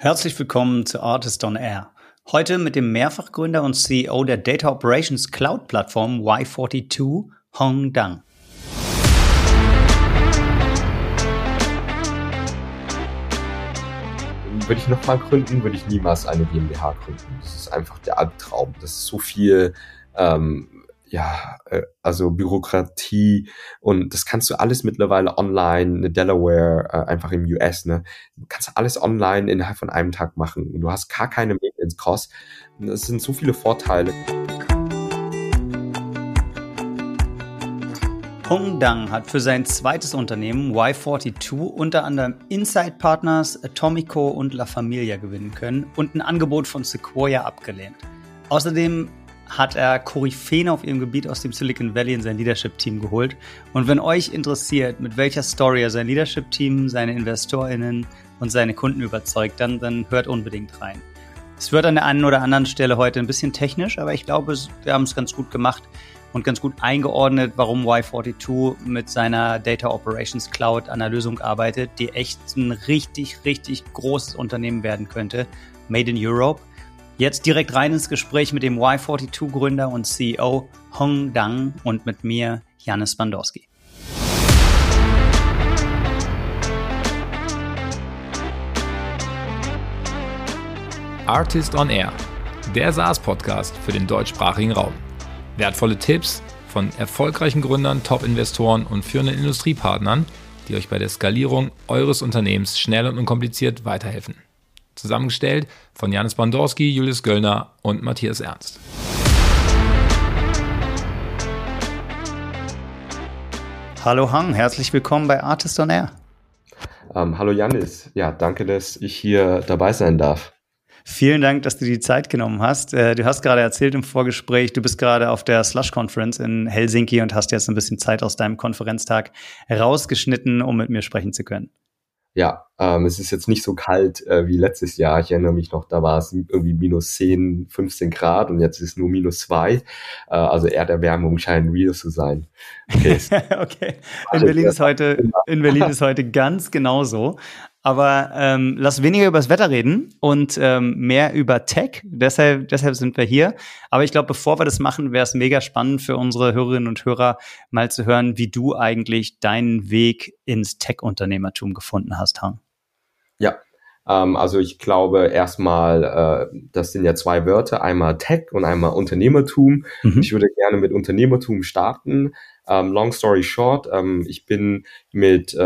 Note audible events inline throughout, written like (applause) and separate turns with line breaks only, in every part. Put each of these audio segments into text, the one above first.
Herzlich willkommen zu Artist on Air. Heute mit dem Mehrfachgründer und CEO der Data Operations Cloud Plattform Y42, Hong Dang.
Würde ich nochmal gründen, würde ich niemals eine GmbH gründen. Das ist einfach der Albtraum. Das ist so viel ähm, ja, äh, also Bürokratie und das kannst du alles mittlerweile online, eine Delaware, äh, einfach im US, ne? Du kannst alles online innerhalb von einem Tag machen du hast gar keine Maintenance Costs. Das sind so viele Vorteile.
Hong Dang hat für sein zweites Unternehmen Y42 unter anderem Inside Partners, Atomico und La Familia gewinnen können und ein Angebot von Sequoia abgelehnt. Außerdem hat er Koryphäen auf ihrem Gebiet aus dem Silicon Valley in sein Leadership-Team geholt. Und wenn euch interessiert, mit welcher Story er sein Leadership-Team, seine InvestorInnen und seine Kunden überzeugt, dann, dann hört unbedingt rein. Es wird an der einen oder anderen Stelle heute ein bisschen technisch, aber ich glaube, wir haben es ganz gut gemacht und ganz gut eingeordnet, warum Y42 mit seiner Data Operations Cloud an einer Lösung arbeitet, die echt ein richtig, richtig großes Unternehmen werden könnte. Made in Europe. Jetzt direkt rein ins Gespräch mit dem Y42-Gründer und CEO Hong Dang und mit mir, Janis Bandorski.
Artist on Air, der SaaS-Podcast für den deutschsprachigen Raum. Wertvolle Tipps von erfolgreichen Gründern, Top-Investoren und führenden Industriepartnern, die euch bei der Skalierung eures Unternehmens schnell und unkompliziert weiterhelfen. Zusammengestellt von Janis Bandorski, Julius Göllner und Matthias Ernst.
Hallo Hang, herzlich willkommen bei Artist on Air.
Ähm, hallo Janis, ja, danke, dass ich hier dabei sein darf.
Vielen Dank, dass du die Zeit genommen hast. Äh, du hast gerade erzählt im Vorgespräch, du bist gerade auf der Slush Conference in Helsinki und hast jetzt ein bisschen Zeit aus deinem Konferenztag rausgeschnitten, um mit mir sprechen zu können.
Ja, ähm, es ist jetzt nicht so kalt äh, wie letztes Jahr. Ich erinnere mich noch, da war es irgendwie minus 10, 15 Grad und jetzt ist es nur minus 2. Äh, also Erderwärmung scheint real zu sein.
Okay. (laughs) okay. In Berlin ist heute, in Berlin ist heute ganz genauso. Aber ähm, lass weniger über das Wetter reden und ähm, mehr über Tech. Deshalb, deshalb sind wir hier. Aber ich glaube, bevor wir das machen, wäre es mega spannend für unsere Hörerinnen und Hörer, mal zu hören, wie du eigentlich deinen Weg ins Tech-Unternehmertum gefunden hast, Hang.
Ja, ähm, also ich glaube erstmal, äh, das sind ja zwei Wörter, einmal Tech und einmal Unternehmertum. Mhm. Ich würde gerne mit Unternehmertum starten. Ähm, long story short, ähm, ich bin mit äh,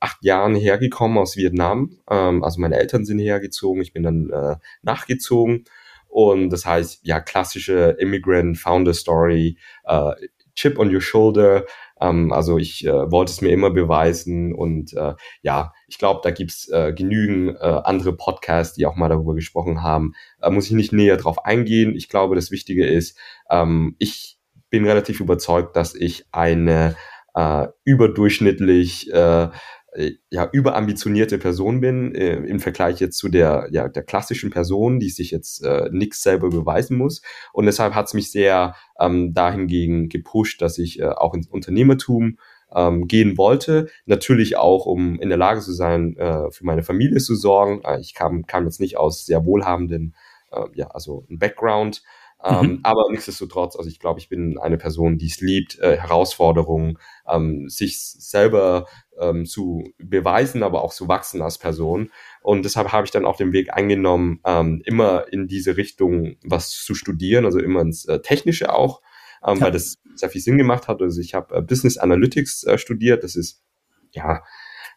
acht Jahren hergekommen aus Vietnam. Ähm, also meine Eltern sind hergezogen, ich bin dann äh, nachgezogen. Und das heißt, ja, klassische Immigrant Founder Story, äh, Chip on your shoulder. Ähm, also ich äh, wollte es mir immer beweisen und äh, ja, ich glaube, da gibt's äh, genügend äh, andere Podcasts, die auch mal darüber gesprochen haben. Äh, muss ich nicht näher drauf eingehen. Ich glaube, das Wichtige ist, ähm, ich bin relativ überzeugt, dass ich eine äh, überdurchschnittlich äh, ja, überambitionierte Person bin, äh, im Vergleich jetzt zu der, ja, der klassischen Person, die sich jetzt äh, nichts selber beweisen muss. Und deshalb hat es mich sehr ähm, dahingegen gepusht, dass ich äh, auch ins Unternehmertum ähm, gehen wollte. Natürlich auch, um in der Lage zu sein, äh, für meine Familie zu sorgen. Äh, ich kam, kam jetzt nicht aus sehr wohlhabenden, äh, ja, also ein Background, ähm, mhm. aber nichtsdestotrotz, also ich glaube, ich bin eine Person, die es liebt, äh, Herausforderungen, ähm, sich selber ähm, zu beweisen, aber auch zu wachsen als Person. Und deshalb habe ich dann auch den Weg eingenommen, ähm, immer in diese Richtung was zu studieren, also immer ins äh, Technische auch, ähm, ja. weil das sehr viel Sinn gemacht hat. Also ich habe äh, Business Analytics äh, studiert, das ist ja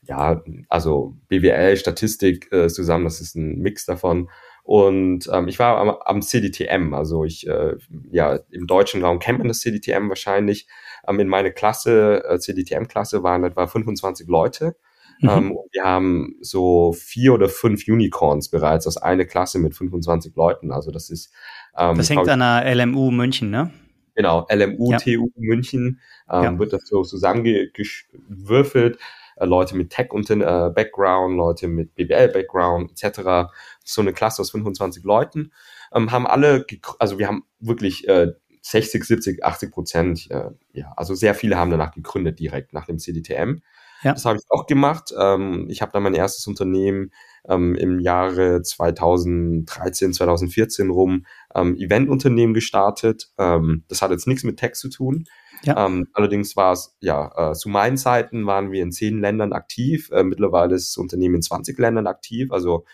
ja, also BWL, Statistik äh, zusammen, das ist ein Mix davon. Und ähm, ich war am, am CDTM, also ich, äh, ja, im deutschen Raum kennt man das CDTM wahrscheinlich. Ähm, in meiner Klasse, äh, CDTM-Klasse waren etwa 25 Leute. Mhm. Ähm, wir haben so vier oder fünf Unicorns bereits aus einer Klasse mit 25 Leuten. Also das ist.
Ähm, das hängt an der LMU München, ne?
Genau, LMU, ja. TU München ähm, ja. wird das so zusammengewürfelt. Äh, Leute mit Tech-Background, äh, Leute mit BWL-Background etc. So eine Klasse aus 25 Leuten. Ähm, haben alle, also wir haben wirklich äh, 60, 70, 80 Prozent, äh, ja, also sehr viele haben danach gegründet direkt nach dem CDTM. Ja. Das habe ich auch gemacht. Ähm, ich habe dann mein erstes Unternehmen ähm, im Jahre 2013, 2014 rum ähm, Eventunternehmen gestartet. Ähm, das hat jetzt nichts mit Tech zu tun. Ja. Ähm, allerdings war es, ja, äh, zu meinen Zeiten waren wir in zehn Ländern aktiv. Äh, mittlerweile ist das Unternehmen in 20 Ländern aktiv. Also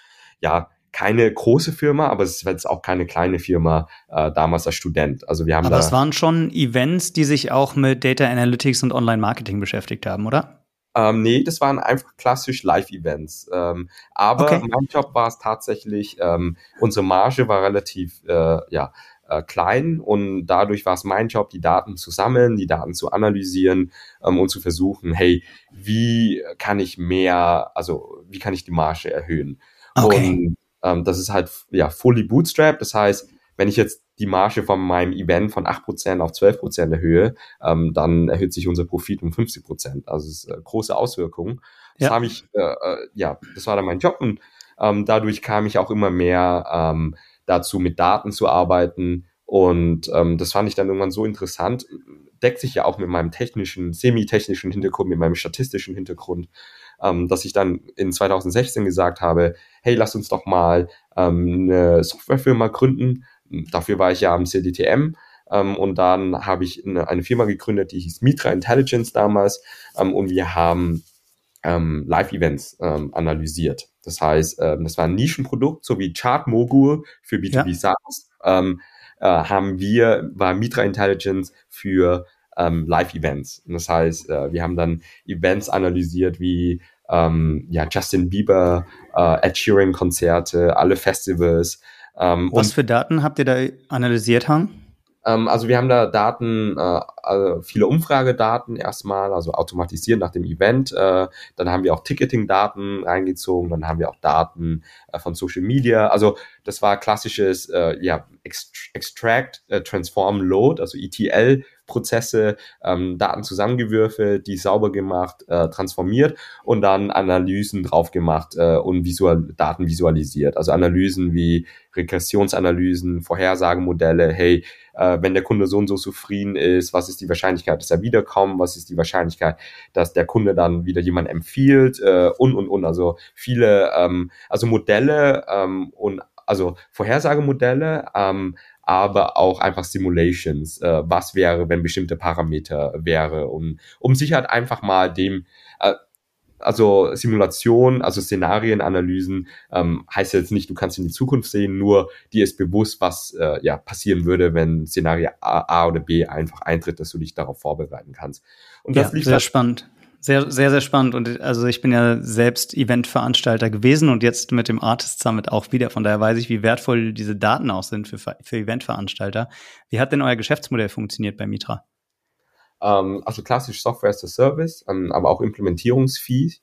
ja, keine große Firma, aber es ist jetzt auch keine kleine Firma äh, damals als Student. Also wir haben
aber es waren schon Events, die sich auch mit Data Analytics und Online-Marketing beschäftigt haben, oder?
Ähm, nee, das waren einfach klassisch Live-Events. Ähm, aber okay. mein Job war es tatsächlich, ähm, unsere Marge war relativ, äh, ja, äh, klein und dadurch war es mein Job, die Daten zu sammeln, die Daten zu analysieren ähm, und zu versuchen, hey, wie kann ich mehr, also wie kann ich die Marge erhöhen? Okay. Und ähm, das ist halt ja fully bootstrap, das heißt, wenn ich jetzt die Marge von meinem Event von 8% auf 12% erhöhe, ähm, dann erhöht sich unser Profit um 50%. Also es ist äh, große Auswirkungen. Das ja. habe ich, äh, äh, ja, das war dann mein Job und ähm, dadurch kam ich auch immer mehr ähm, dazu, mit Daten zu arbeiten. Und ähm, das fand ich dann irgendwann so interessant. Deckt sich ja auch mit meinem technischen, semi-technischen Hintergrund, mit meinem statistischen Hintergrund, ähm, dass ich dann in 2016 gesagt habe, hey, lass uns doch mal ähm, eine Softwarefirma gründen. Dafür war ich ja am CDTM. Ähm, und dann habe ich eine, eine, Firma gegründet, die hieß Mitra Intelligence damals. Ähm, und wir haben ähm, Live-Events ähm, analysiert. Das heißt, ähm, das war ein Nischenprodukt, so wie Chartmogul für B2B ja. SaaS. Ähm, äh, haben wir, war Mitra Intelligence für ähm, Live-Events. Das heißt, äh, wir haben dann Events analysiert wie ähm, ja, Justin Bieber, äh, Ed Sheeran Konzerte, alle Festivals.
Ähm, Was für Daten habt ihr da analysiert, Han?
Ähm, also wir haben da Daten, äh, also viele Umfragedaten erstmal, also automatisiert nach dem Event. Äh, dann haben wir auch Ticketing-Daten reingezogen, dann haben wir auch Daten äh, von Social Media. Also das war klassisches äh, ja, Extract, äh, Transform, Load, also ETL Prozesse, ähm, Daten zusammengewürfelt, die sauber gemacht, äh, transformiert und dann Analysen drauf gemacht äh, und visual Daten visualisiert. Also Analysen wie Regressionsanalysen, Vorhersagemodelle, hey, äh, wenn der Kunde so und so zufrieden ist, was ist die Wahrscheinlichkeit, dass er wiederkommt, was ist die Wahrscheinlichkeit, dass der Kunde dann wieder jemand empfiehlt äh, und und und. Also viele, ähm, also Modelle ähm, und also Vorhersagemodelle, ähm, aber auch einfach Simulations, äh, was wäre, wenn bestimmte Parameter wäre, und um sich halt einfach mal dem, äh, also Simulation, also Szenarienanalysen ähm, heißt jetzt nicht, du kannst in die Zukunft sehen, nur dir ist bewusst, was äh, ja passieren würde, wenn Szenario A, A oder B einfach eintritt, dass du dich darauf vorbereiten kannst.
Und das ja, liegt sehr spannend. Sehr, sehr, sehr spannend. Und also ich bin ja selbst Eventveranstalter gewesen und jetzt mit dem Artist Summit auch wieder. Von daher weiß ich, wie wertvoll diese Daten auch sind für, für Eventveranstalter. Wie hat denn euer Geschäftsmodell funktioniert bei Mitra?
Ähm, also klassisch Software as a Service, ähm, aber auch Implementierungsfee.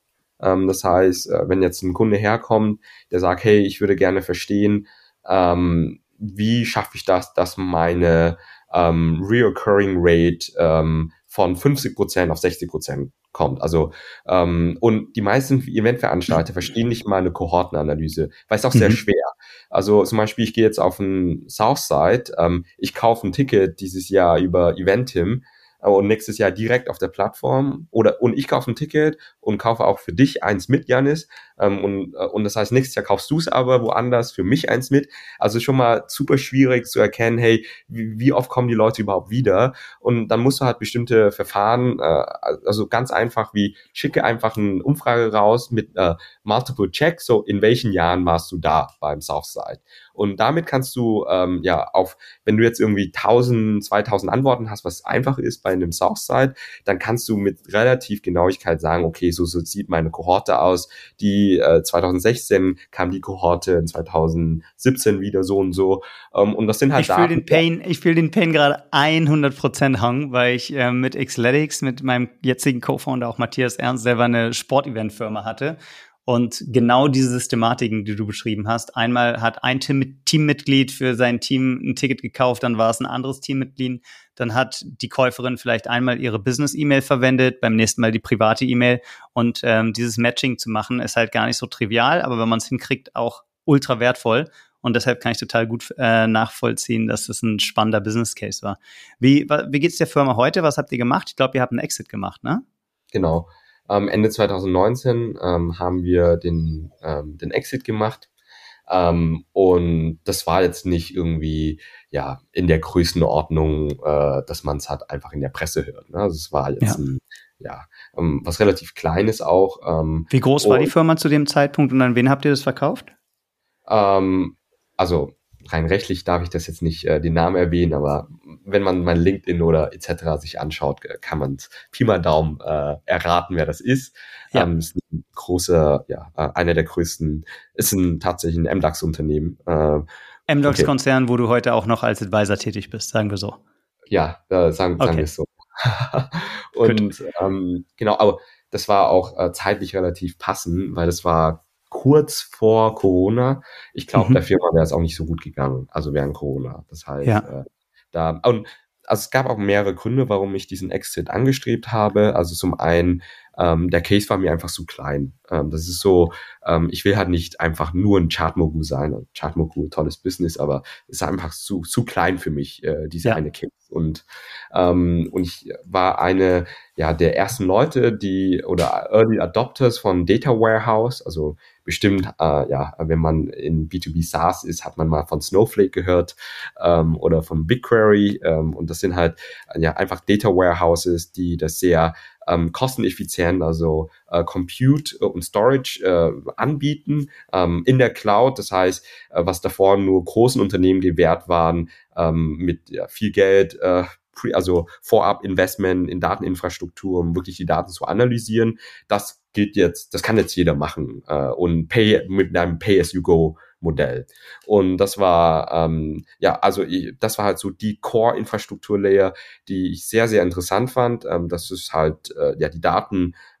Ähm, das heißt, äh, wenn jetzt ein Kunde herkommt, der sagt, hey, ich würde gerne verstehen, ähm, wie schaffe ich das, dass meine ähm, Reoccurring Rate ähm, von 50% auf 60% kommt. Also ähm, und die meisten Eventveranstalter verstehen nicht mal eine Kohortenanalyse, weil es auch mhm. sehr schwer. Also zum Beispiel, ich gehe jetzt auf ein Southside, ähm, ich kaufe ein Ticket dieses Jahr über Eventim und nächstes Jahr direkt auf der Plattform oder und ich kaufe ein Ticket und kaufe auch für dich eins mit, Janis. Ähm, und, äh, und das heißt, nächstes Jahr kaufst du es aber woanders für mich eins mit. Also schon mal super schwierig zu erkennen, hey, wie, wie oft kommen die Leute überhaupt wieder? Und dann musst du halt bestimmte Verfahren, äh, also ganz einfach wie schicke einfach eine Umfrage raus mit äh, Multiple Checks, so in welchen Jahren warst du da beim Southside? Und damit kannst du ähm, ja auf, wenn du jetzt irgendwie 1000, 2000 Antworten hast, was einfach ist bei einem Southside, dann kannst du mit relativ Genauigkeit sagen, okay, so, so sieht meine Kohorte aus. Die äh, 2016 kam die Kohorte, in 2017 wieder so und so. Ähm, und das sind halt
ich Daten. Den Pain, ich fühle den Pain gerade 100% hang, weil ich äh, mit Xletics, mit meinem jetzigen Co-Founder auch Matthias Ernst, selber eine Sportevent-Firma hatte. Und genau diese Systematiken, die du beschrieben hast, einmal hat ein Teammitglied für sein Team ein Ticket gekauft, dann war es ein anderes Teammitglied, dann hat die Käuferin vielleicht einmal ihre Business-E-Mail verwendet, beim nächsten Mal die private E-Mail. Und ähm, dieses Matching zu machen, ist halt gar nicht so trivial, aber wenn man es hinkriegt, auch ultra wertvoll. Und deshalb kann ich total gut äh, nachvollziehen, dass das ein spannender Business Case war. Wie, wie geht's der Firma heute? Was habt ihr gemacht? Ich glaube, ihr habt einen Exit gemacht, ne?
Genau. Ähm, Ende 2019 ähm, haben wir den, ähm, den Exit gemacht. Ähm, und das war jetzt nicht irgendwie ja in der Größenordnung, äh, dass man es halt einfach in der Presse hört. Ne? Also es war jetzt ja. ein ja, ähm, was relativ Kleines auch.
Ähm, Wie groß war die Firma zu dem Zeitpunkt und an wen habt ihr das verkauft?
Ähm, also rein rechtlich darf ich das jetzt nicht äh, den Namen erwähnen, aber wenn man mein LinkedIn oder etc. sich anschaut, äh, kann man Pi mal Daumen äh, erraten, wer das ist. Ja. Ähm, ist ein großer, ja, äh, einer der größten, ist ein tatsächlich ein MDAX-Unternehmen. Äh,
MDAX-Konzern, okay. wo du heute auch noch als Advisor tätig bist, sagen wir so.
Ja, äh, sagen, okay. sagen wir es so. (laughs) und ähm, genau, aber das war auch äh, zeitlich relativ passend, weil das war kurz vor Corona. Ich glaube, mhm. der Firma wäre es auch nicht so gut gegangen, also während Corona. Das heißt, ja. äh, da und also es gab auch mehrere Gründe, warum ich diesen Exit angestrebt habe. Also zum einen ähm, der Case war mir einfach zu klein. Ähm, das ist so, ähm, ich will halt nicht einfach nur ein Chartmogul sein. Chartmogul, tolles Business, aber es ist einfach zu, zu klein für mich, äh, diese ja. eine Case. Und, ähm, und ich war eine ja, der ersten Leute, die oder Early Adopters von Data Warehouse, also bestimmt, äh, ja, wenn man in B2B SaaS ist, hat man mal von Snowflake gehört ähm, oder von BigQuery ähm, und das sind halt ja einfach Data Warehouses, die das sehr ähm, kosteneffizient, also äh, Compute und Storage äh, anbieten ähm, in der Cloud. Das heißt, äh, was davor nur großen Unternehmen gewährt waren, ähm, mit ja, viel Geld, äh, also vorab Investment in Dateninfrastruktur, um wirklich die Daten zu analysieren. Das gilt jetzt, das kann jetzt jeder machen äh, und Pay mit einem Pay-as-you-go Modell. Und das war, ähm, ja, also das war halt so die Core-Infrastruktur-Layer, die ich sehr, sehr interessant fand, ähm, dass es halt äh, ja die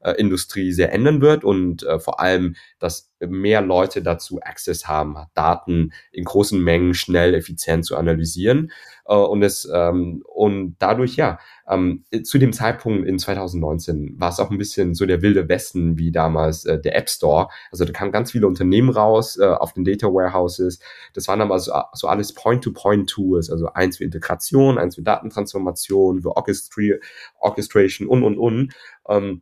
Datenindustrie sehr ändern wird und äh, vor allem, dass mehr Leute dazu Access haben, Daten in großen Mengen schnell, effizient zu analysieren. Äh, und es ähm, und dadurch ja ähm, zu dem Zeitpunkt in 2019 war es auch ein bisschen so der wilde Westen wie damals äh, der App Store. Also da kamen ganz viele Unternehmen raus äh, auf den Data Warehouses. Das waren aber so, so alles Point-to-Point-Tools, also eins für Integration, eins für Datentransformation, für Orchestra Orchestration und und und. Ähm,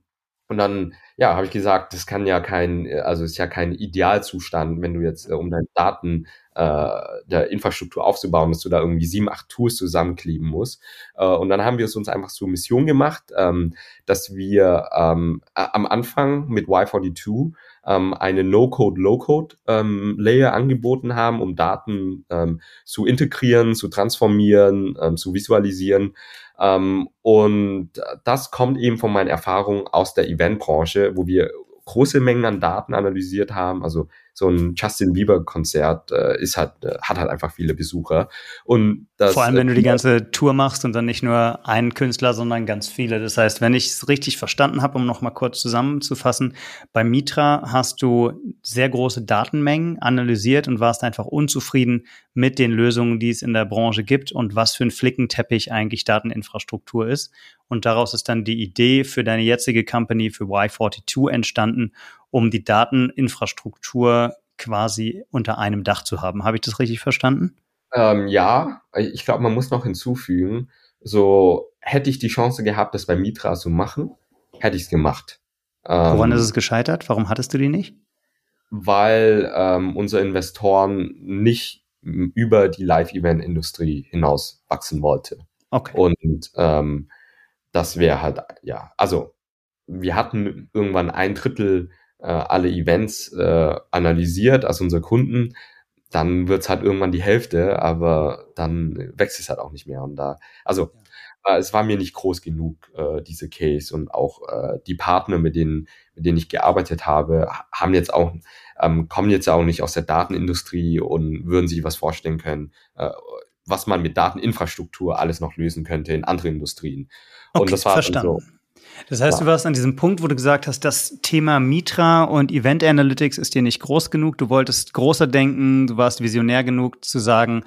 und dann, ja, habe ich gesagt, das kann ja kein, also ist ja kein Idealzustand, wenn du jetzt, äh, um deine Daten äh, der Infrastruktur aufzubauen, dass du da irgendwie sieben, acht Tools zusammenkleben musst. Äh, und dann haben wir es uns einfach zur Mission gemacht, ähm, dass wir ähm, am Anfang mit Y42 ähm, eine No-Code, Low-Code ähm, angeboten haben, um Daten ähm, zu integrieren, zu transformieren, ähm, zu visualisieren. Ähm, und das kommt eben von meinen Erfahrungen aus der Eventbranche, wo wir große Mengen an Daten analysiert haben. Also so ein Justin Bieber Konzert äh, ist halt äh, hat halt einfach viele Besucher und
das, vor allem wenn du die äh, ganze Tour machst und dann nicht nur einen Künstler, sondern ganz viele. Das heißt, wenn ich es richtig verstanden habe, um noch mal kurz zusammenzufassen, bei Mitra hast du sehr große Datenmengen analysiert und warst einfach unzufrieden mit den Lösungen, die es in der Branche gibt und was für ein Flickenteppich eigentlich Dateninfrastruktur ist. Und daraus ist dann die Idee für deine jetzige Company, für Y42 entstanden um die Dateninfrastruktur quasi unter einem Dach zu haben. Habe ich das richtig verstanden?
Ähm, ja, ich glaube, man muss noch hinzufügen, so hätte ich die Chance gehabt, das bei Mitra zu machen, hätte ich es gemacht.
Woran ähm, ist es gescheitert? Warum hattest du die nicht?
Weil ähm, unsere Investoren nicht über die Live-Event-Industrie hinaus wachsen wollte. Okay. Und ähm, das wäre halt, ja, also wir hatten irgendwann ein Drittel äh, alle Events äh, analysiert als unsere Kunden, dann wird's halt irgendwann die Hälfte, aber dann wächst es halt auch nicht mehr. Und da, also äh, es war mir nicht groß genug, äh, diese Case. Und auch äh, die Partner, mit denen, mit denen ich gearbeitet habe, haben jetzt auch, ähm, kommen jetzt auch nicht aus der Datenindustrie und würden sich was vorstellen können, äh, was man mit Dateninfrastruktur alles noch lösen könnte in anderen Industrien.
Okay, und das war verstanden. so. Das heißt, du warst an diesem Punkt, wo du gesagt hast, das Thema Mitra und Event Analytics ist dir nicht groß genug. Du wolltest großer denken, du warst visionär genug zu sagen,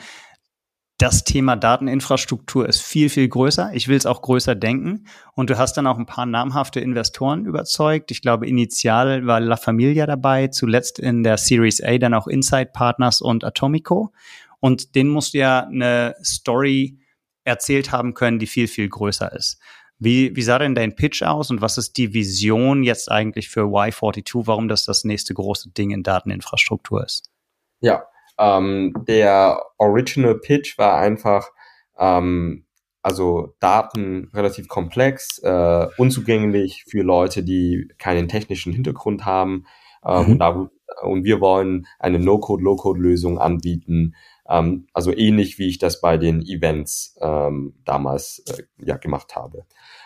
das Thema Dateninfrastruktur ist viel, viel größer. Ich will es auch größer denken. Und du hast dann auch ein paar namhafte Investoren überzeugt. Ich glaube, initial war La Familia dabei, zuletzt in der Series A dann auch Insight Partners und Atomico. Und denen musst du ja eine Story erzählt haben können, die viel, viel größer ist. Wie, wie sah denn dein Pitch aus und was ist die Vision jetzt eigentlich für Y42, warum das das nächste große Ding in Dateninfrastruktur ist?
Ja, ähm, der Original Pitch war einfach, ähm, also Daten relativ komplex, äh, unzugänglich für Leute, die keinen technischen Hintergrund haben. Äh, mhm. und, da, und wir wollen eine No-Code, Low-Code-Lösung anbieten, ähm, also ähnlich wie ich das bei den Events ähm, damals äh, ja gemacht habe.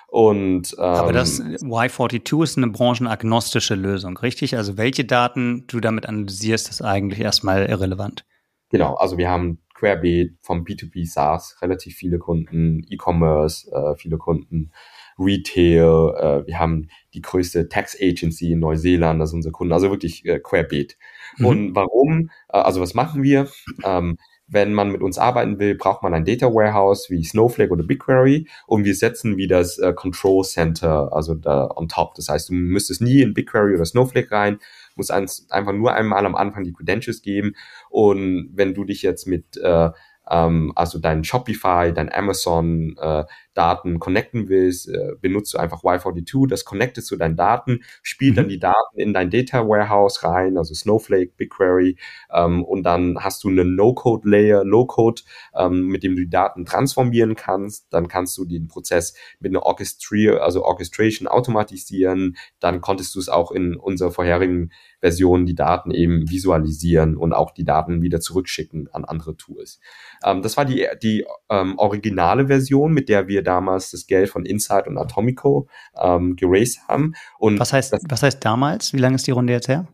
Und, ähm,
Aber das Y42 ist eine branchenagnostische Lösung, richtig? Also welche Daten du damit analysierst, ist eigentlich erstmal irrelevant.
Genau, also wir haben querbeet vom B2B SaaS relativ viele Kunden, E-Commerce, äh, viele Kunden, Retail, äh, wir haben die größte Tax Agency in Neuseeland, das ist unser Kunde, also wirklich äh, querbeet. Mhm. Und warum? Äh, also was machen wir? Ähm, wenn man mit uns arbeiten will, braucht man ein Data Warehouse wie Snowflake oder BigQuery und wir setzen wie das äh, Control Center, also da on top. Das heißt, du müsstest nie in BigQuery oder Snowflake rein, musst einfach nur einmal am Anfang die Credentials geben und wenn du dich jetzt mit äh, ähm, also dein Shopify, dein Amazon äh, Daten connecten willst, äh, benutzt du einfach Y42, das connectet zu deinen Daten, spielt mhm. dann die Daten in dein Data Warehouse rein, also Snowflake, BigQuery, ähm, und dann hast du eine No-Code-Layer, Low-Code, ähm, mit dem du die Daten transformieren kannst, dann kannst du den Prozess mit einer Orchestri also Orchestration automatisieren, dann konntest du es auch in unserer vorherigen Version die Daten eben visualisieren und auch die Daten wieder zurückschicken an andere Tools. Ähm, das war die, die ähm, originale Version, mit der wir damals das Geld von Insight und Atomico ähm, geraced haben. Und
was heißt, das, was heißt damals? Wie lange ist die Runde jetzt her?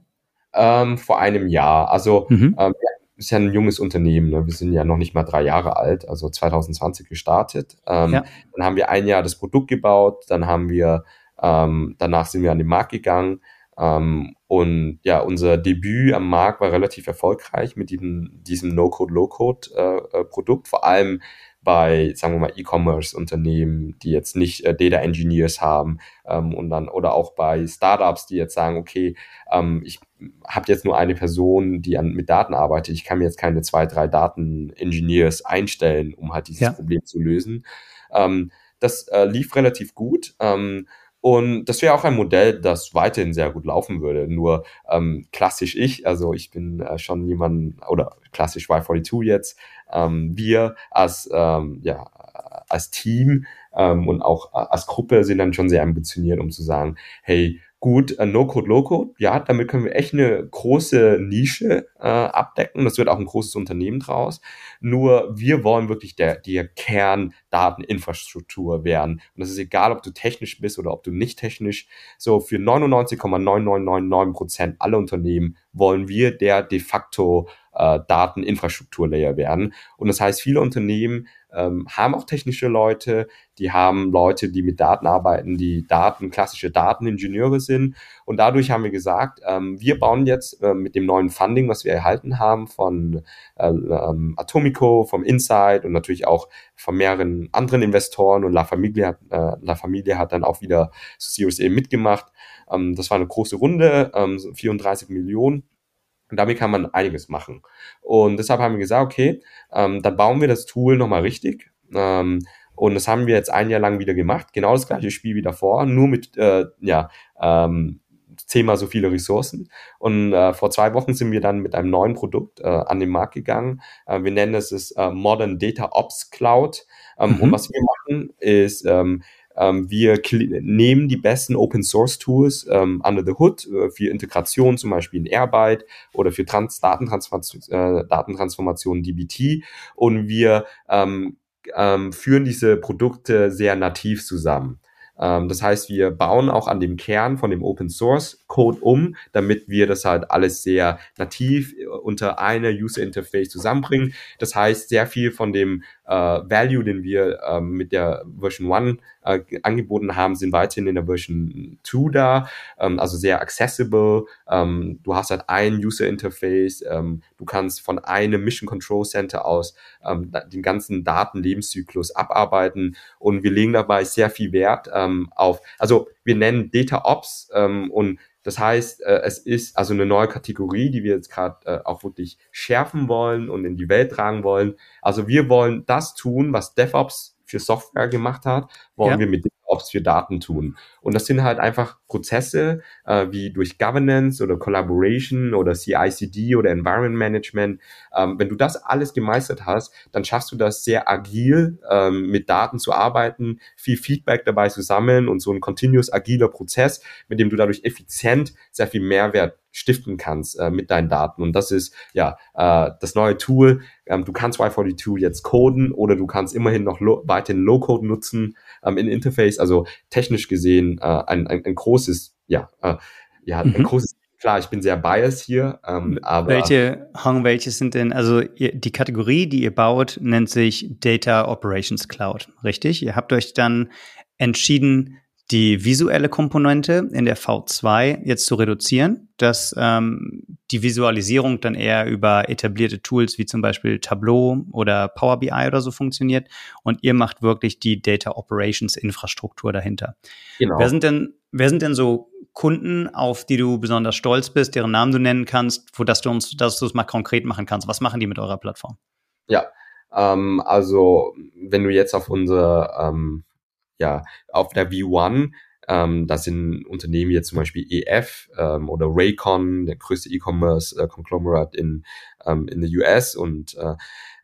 Ähm, vor einem Jahr. Also mhm. ähm, ist ja ein junges Unternehmen. Ne? Wir sind ja noch nicht mal drei Jahre alt, also 2020 gestartet. Ähm, ja. Dann haben wir ein Jahr das Produkt gebaut, dann haben wir ähm, danach sind wir an den Markt gegangen ähm, und ja, unser Debüt am Markt war relativ erfolgreich mit diesem, diesem No-Code, Low-Code-Produkt, äh, vor allem bei, sagen wir mal, E-Commerce-Unternehmen, die jetzt nicht äh, Data Engineers haben ähm, und dann oder auch bei Startups, die jetzt sagen, okay, ähm, ich habe jetzt nur eine Person, die an, mit Daten arbeitet, ich kann mir jetzt keine zwei, drei Daten-Engineers einstellen, um halt dieses ja. Problem zu lösen. Ähm, das äh, lief relativ gut. Ähm, und das wäre auch ein Modell, das weiterhin sehr gut laufen würde. Nur ähm, klassisch ich, also ich bin äh, schon jemand, oder klassisch Y42 jetzt, ähm, wir als, ähm, ja, als Team ähm, und auch äh, als Gruppe sind dann schon sehr ambitioniert, um zu sagen, hey, gut, äh, No-Code, Low-Code, ja, damit können wir echt eine große Nische äh, abdecken. Das wird auch ein großes Unternehmen draus. Nur wir wollen wirklich der, der Kerndateninfrastruktur werden. Und das ist egal, ob du technisch bist oder ob du nicht technisch. So für 99,9999 Prozent aller Unternehmen wollen wir der de facto äh, Dateninfrastrukturlayer werden. Und das heißt, viele Unternehmen ähm, haben auch technische Leute, die haben Leute, die mit Daten arbeiten, die Daten, klassische Dateningenieure sind. Und dadurch haben wir gesagt, ähm, wir bauen jetzt äh, mit dem neuen Funding, was wir erhalten haben von äh, ähm, Atomico, vom Insight und natürlich auch von mehreren anderen Investoren und La Familia hat, äh, La Familia hat dann auch wieder Series A mitgemacht. Ähm, das war eine große Runde, ähm, 34 Millionen. Und damit kann man einiges machen. Und deshalb haben wir gesagt, okay, ähm, dann bauen wir das Tool nochmal richtig. Ähm, und das haben wir jetzt ein Jahr lang wieder gemacht. Genau das gleiche Spiel wie davor, nur mit, äh, ja, ähm, zehnmal so viele Ressourcen. Und äh, vor zwei Wochen sind wir dann mit einem neuen Produkt äh, an den Markt gegangen. Äh, wir nennen es das äh, Modern Data Ops Cloud. Ähm, mhm. Und was wir machen, ist, ähm, ähm, wir nehmen die besten Open Source Tools ähm, under the hood äh, für Integration, zum Beispiel in Airbyte oder für Trans Datentransformation, äh, Datentransformation DBT und wir ähm, ähm, führen diese Produkte sehr nativ zusammen. Ähm, das heißt, wir bauen auch an dem Kern von dem Open Source Code um, damit wir das halt alles sehr nativ äh, unter eine User Interface zusammenbringen. Das heißt, sehr viel von dem äh, Value, den wir ähm, mit der Version 1 äh, angeboten haben, sind weiterhin in der Version 2 da, ähm, also sehr accessible. Ähm, du hast halt ein User Interface, ähm, du kannst von einem Mission Control Center aus ähm, den ganzen Datenlebenszyklus abarbeiten und wir legen dabei sehr viel Wert ähm, auf, also wir nennen Data Ops ähm, und das heißt, äh, es ist also eine neue Kategorie, die wir jetzt gerade äh, auch wirklich schärfen wollen und in die Welt tragen wollen. Also wir wollen das tun, was DevOps für Software gemacht hat, wollen ja. wir mit DevOps für Daten tun. Und das sind halt einfach Prozesse äh, wie durch Governance oder Collaboration oder CICD oder Environment Management. Ähm, wenn du das alles gemeistert hast, dann schaffst du das sehr agil ähm, mit Daten zu arbeiten, viel Feedback dabei zu sammeln und so ein continuous agiler Prozess, mit dem du dadurch effizient sehr viel Mehrwert stiften kannst äh, mit deinen Daten. Und das ist ja äh, das neue Tool. Ähm, du kannst Y42 jetzt coden oder du kannst immerhin noch lo weiterhin Low-Code nutzen ähm, in Interface. Also technisch gesehen äh, ein, ein, ein großes, ja, äh, ja, mhm. ein großes Klar, ich bin sehr biased hier, ähm, aber.
Welche, Hang, welche sind denn, also ihr, die Kategorie, die ihr baut, nennt sich Data Operations Cloud, richtig? Ihr habt euch dann entschieden, die visuelle Komponente in der V2 jetzt zu reduzieren, dass ähm, die Visualisierung dann eher über etablierte Tools wie zum Beispiel Tableau oder Power BI oder so funktioniert und ihr macht wirklich die Data Operations Infrastruktur dahinter. Genau. Wer sind denn, wer sind denn so Kunden, auf die du besonders stolz bist, deren Namen du nennen kannst, wo dass du uns, dass du es mal konkret machen kannst? Was machen die mit eurer Plattform?
Ja, ähm, also wenn du jetzt auf unsere ähm, ja, auf der V1, ähm, das sind Unternehmen jetzt zum Beispiel EF ähm, oder Raycon, der größte E-Commerce äh, Conglomerate in, ähm, in den US. Und äh,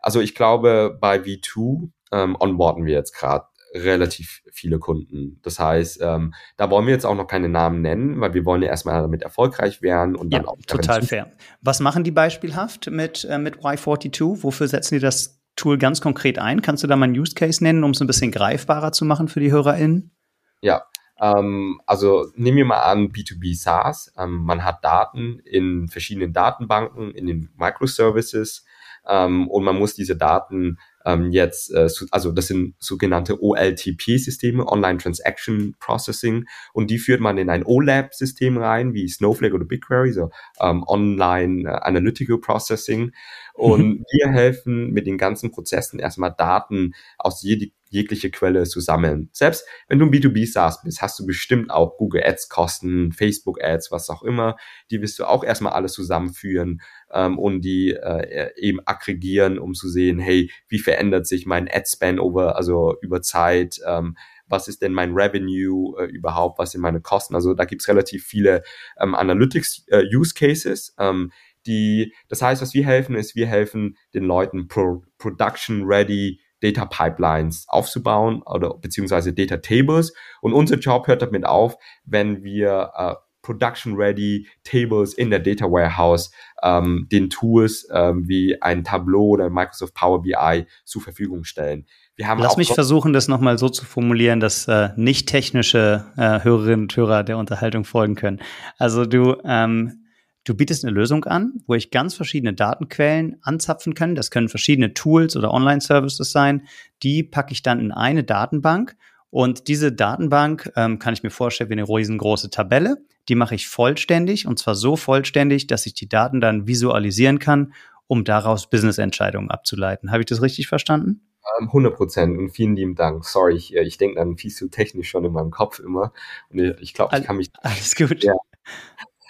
also ich glaube, bei V2 ähm, onboarden wir jetzt gerade relativ viele Kunden. Das heißt, ähm, da wollen wir jetzt auch noch keine Namen nennen, weil wir wollen ja erstmal damit erfolgreich werden und dann
ja, auch. Total fair. Was machen die beispielhaft mit, äh, mit Y42? Wofür setzen die das Tool ganz konkret ein? Kannst du da mal einen Use Case nennen, um es ein bisschen greifbarer zu machen für die HörerInnen?
Ja, ähm, also nehmen wir mal an B2B SaaS. Ähm, man hat Daten in verschiedenen Datenbanken, in den Microservices ähm, und man muss diese Daten ähm, jetzt, äh, also das sind sogenannte OLTP-Systeme, Online Transaction Processing, und die führt man in ein OLAP-System rein, wie Snowflake oder BigQuery, so ähm, Online äh, Analytical Processing. Und mhm. wir helfen mit den ganzen Prozessen erstmal Daten aus jede, jegliche Quelle zu sammeln. Selbst wenn du ein B2B SaaS bist, hast du bestimmt auch Google Ads Kosten, Facebook Ads, was auch immer. Die wirst du auch erstmal alles zusammenführen ähm, und die äh, eben aggregieren, um zu sehen, hey, wie verändert sich mein Ad Spend over, also über Zeit, ähm, was ist denn mein Revenue äh, überhaupt, was sind meine Kosten. Also da gibt's relativ viele ähm, Analytics äh. Ähm, die, das heißt, was wir helfen, ist, wir helfen den Leuten Pro Production Ready Data Pipelines aufzubauen oder beziehungsweise Data Tables. Und unser Job hört damit auf, wenn wir äh, Production Ready Tables in der Data Warehouse ähm, den Tools ähm, wie ein Tableau oder Microsoft Power BI zur Verfügung stellen.
Wir haben Lass mich versuchen, das nochmal so zu formulieren, dass äh, nicht technische äh, Hörerinnen und Hörer der Unterhaltung folgen können. Also du ähm, Du bietest eine Lösung an, wo ich ganz verschiedene Datenquellen anzapfen kann. Das können verschiedene Tools oder Online-Services sein. Die packe ich dann in eine Datenbank. Und diese Datenbank ähm, kann ich mir vorstellen wie eine riesengroße Tabelle. Die mache ich vollständig und zwar so vollständig, dass ich die Daten dann visualisieren kann, um daraus Business-Entscheidungen abzuleiten. Habe ich das richtig verstanden?
100 ähm, Prozent und vielen lieben Dank. Sorry, ich, äh, ich denke dann viel zu technisch schon in meinem Kopf immer. Und ich glaube, ich kann mich.
Alles gut. Ja,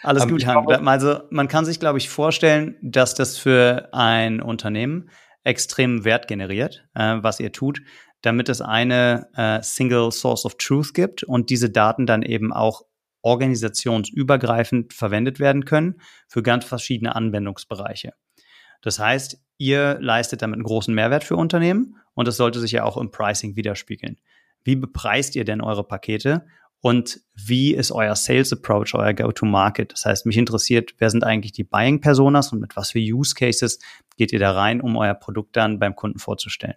alles um, ähm, gut, Hank. Also man kann sich, glaube ich, vorstellen, dass das für ein Unternehmen extrem Wert generiert, äh, was ihr tut, damit es eine äh, Single Source of Truth gibt und diese Daten dann eben auch organisationsübergreifend verwendet werden können für ganz verschiedene Anwendungsbereiche. Das heißt, ihr leistet damit einen großen Mehrwert für Unternehmen und das sollte sich ja auch im Pricing widerspiegeln. Wie bepreist ihr denn eure Pakete und wie ist euer Sales Approach, euer Go-to-Market? Das heißt, mich interessiert, wer sind eigentlich die Buying Personas und mit was für Use Cases geht ihr da rein, um euer Produkt dann beim Kunden vorzustellen?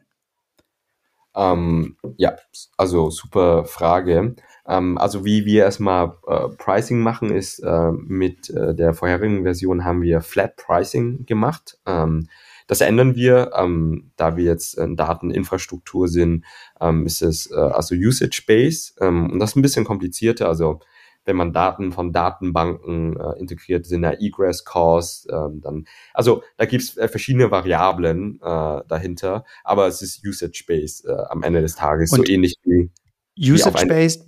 Ähm, ja, also super Frage. Ähm, also wie wir erstmal äh, Pricing machen, ist äh, mit äh, der vorherigen Version haben wir Flat Pricing gemacht. Ähm, das ändern wir, ähm, da wir jetzt in Dateninfrastruktur sind, ähm, ist es äh, also Usage-Based ähm, und das ist ein bisschen komplizierter. Also wenn man Daten von Datenbanken äh, integriert, sind ja Egress-Costs, ähm, dann, also da gibt's äh, verschiedene Variablen äh, dahinter, aber es ist Usage-Based äh, am Ende des Tages, und so ähnlich wie
Usage-Based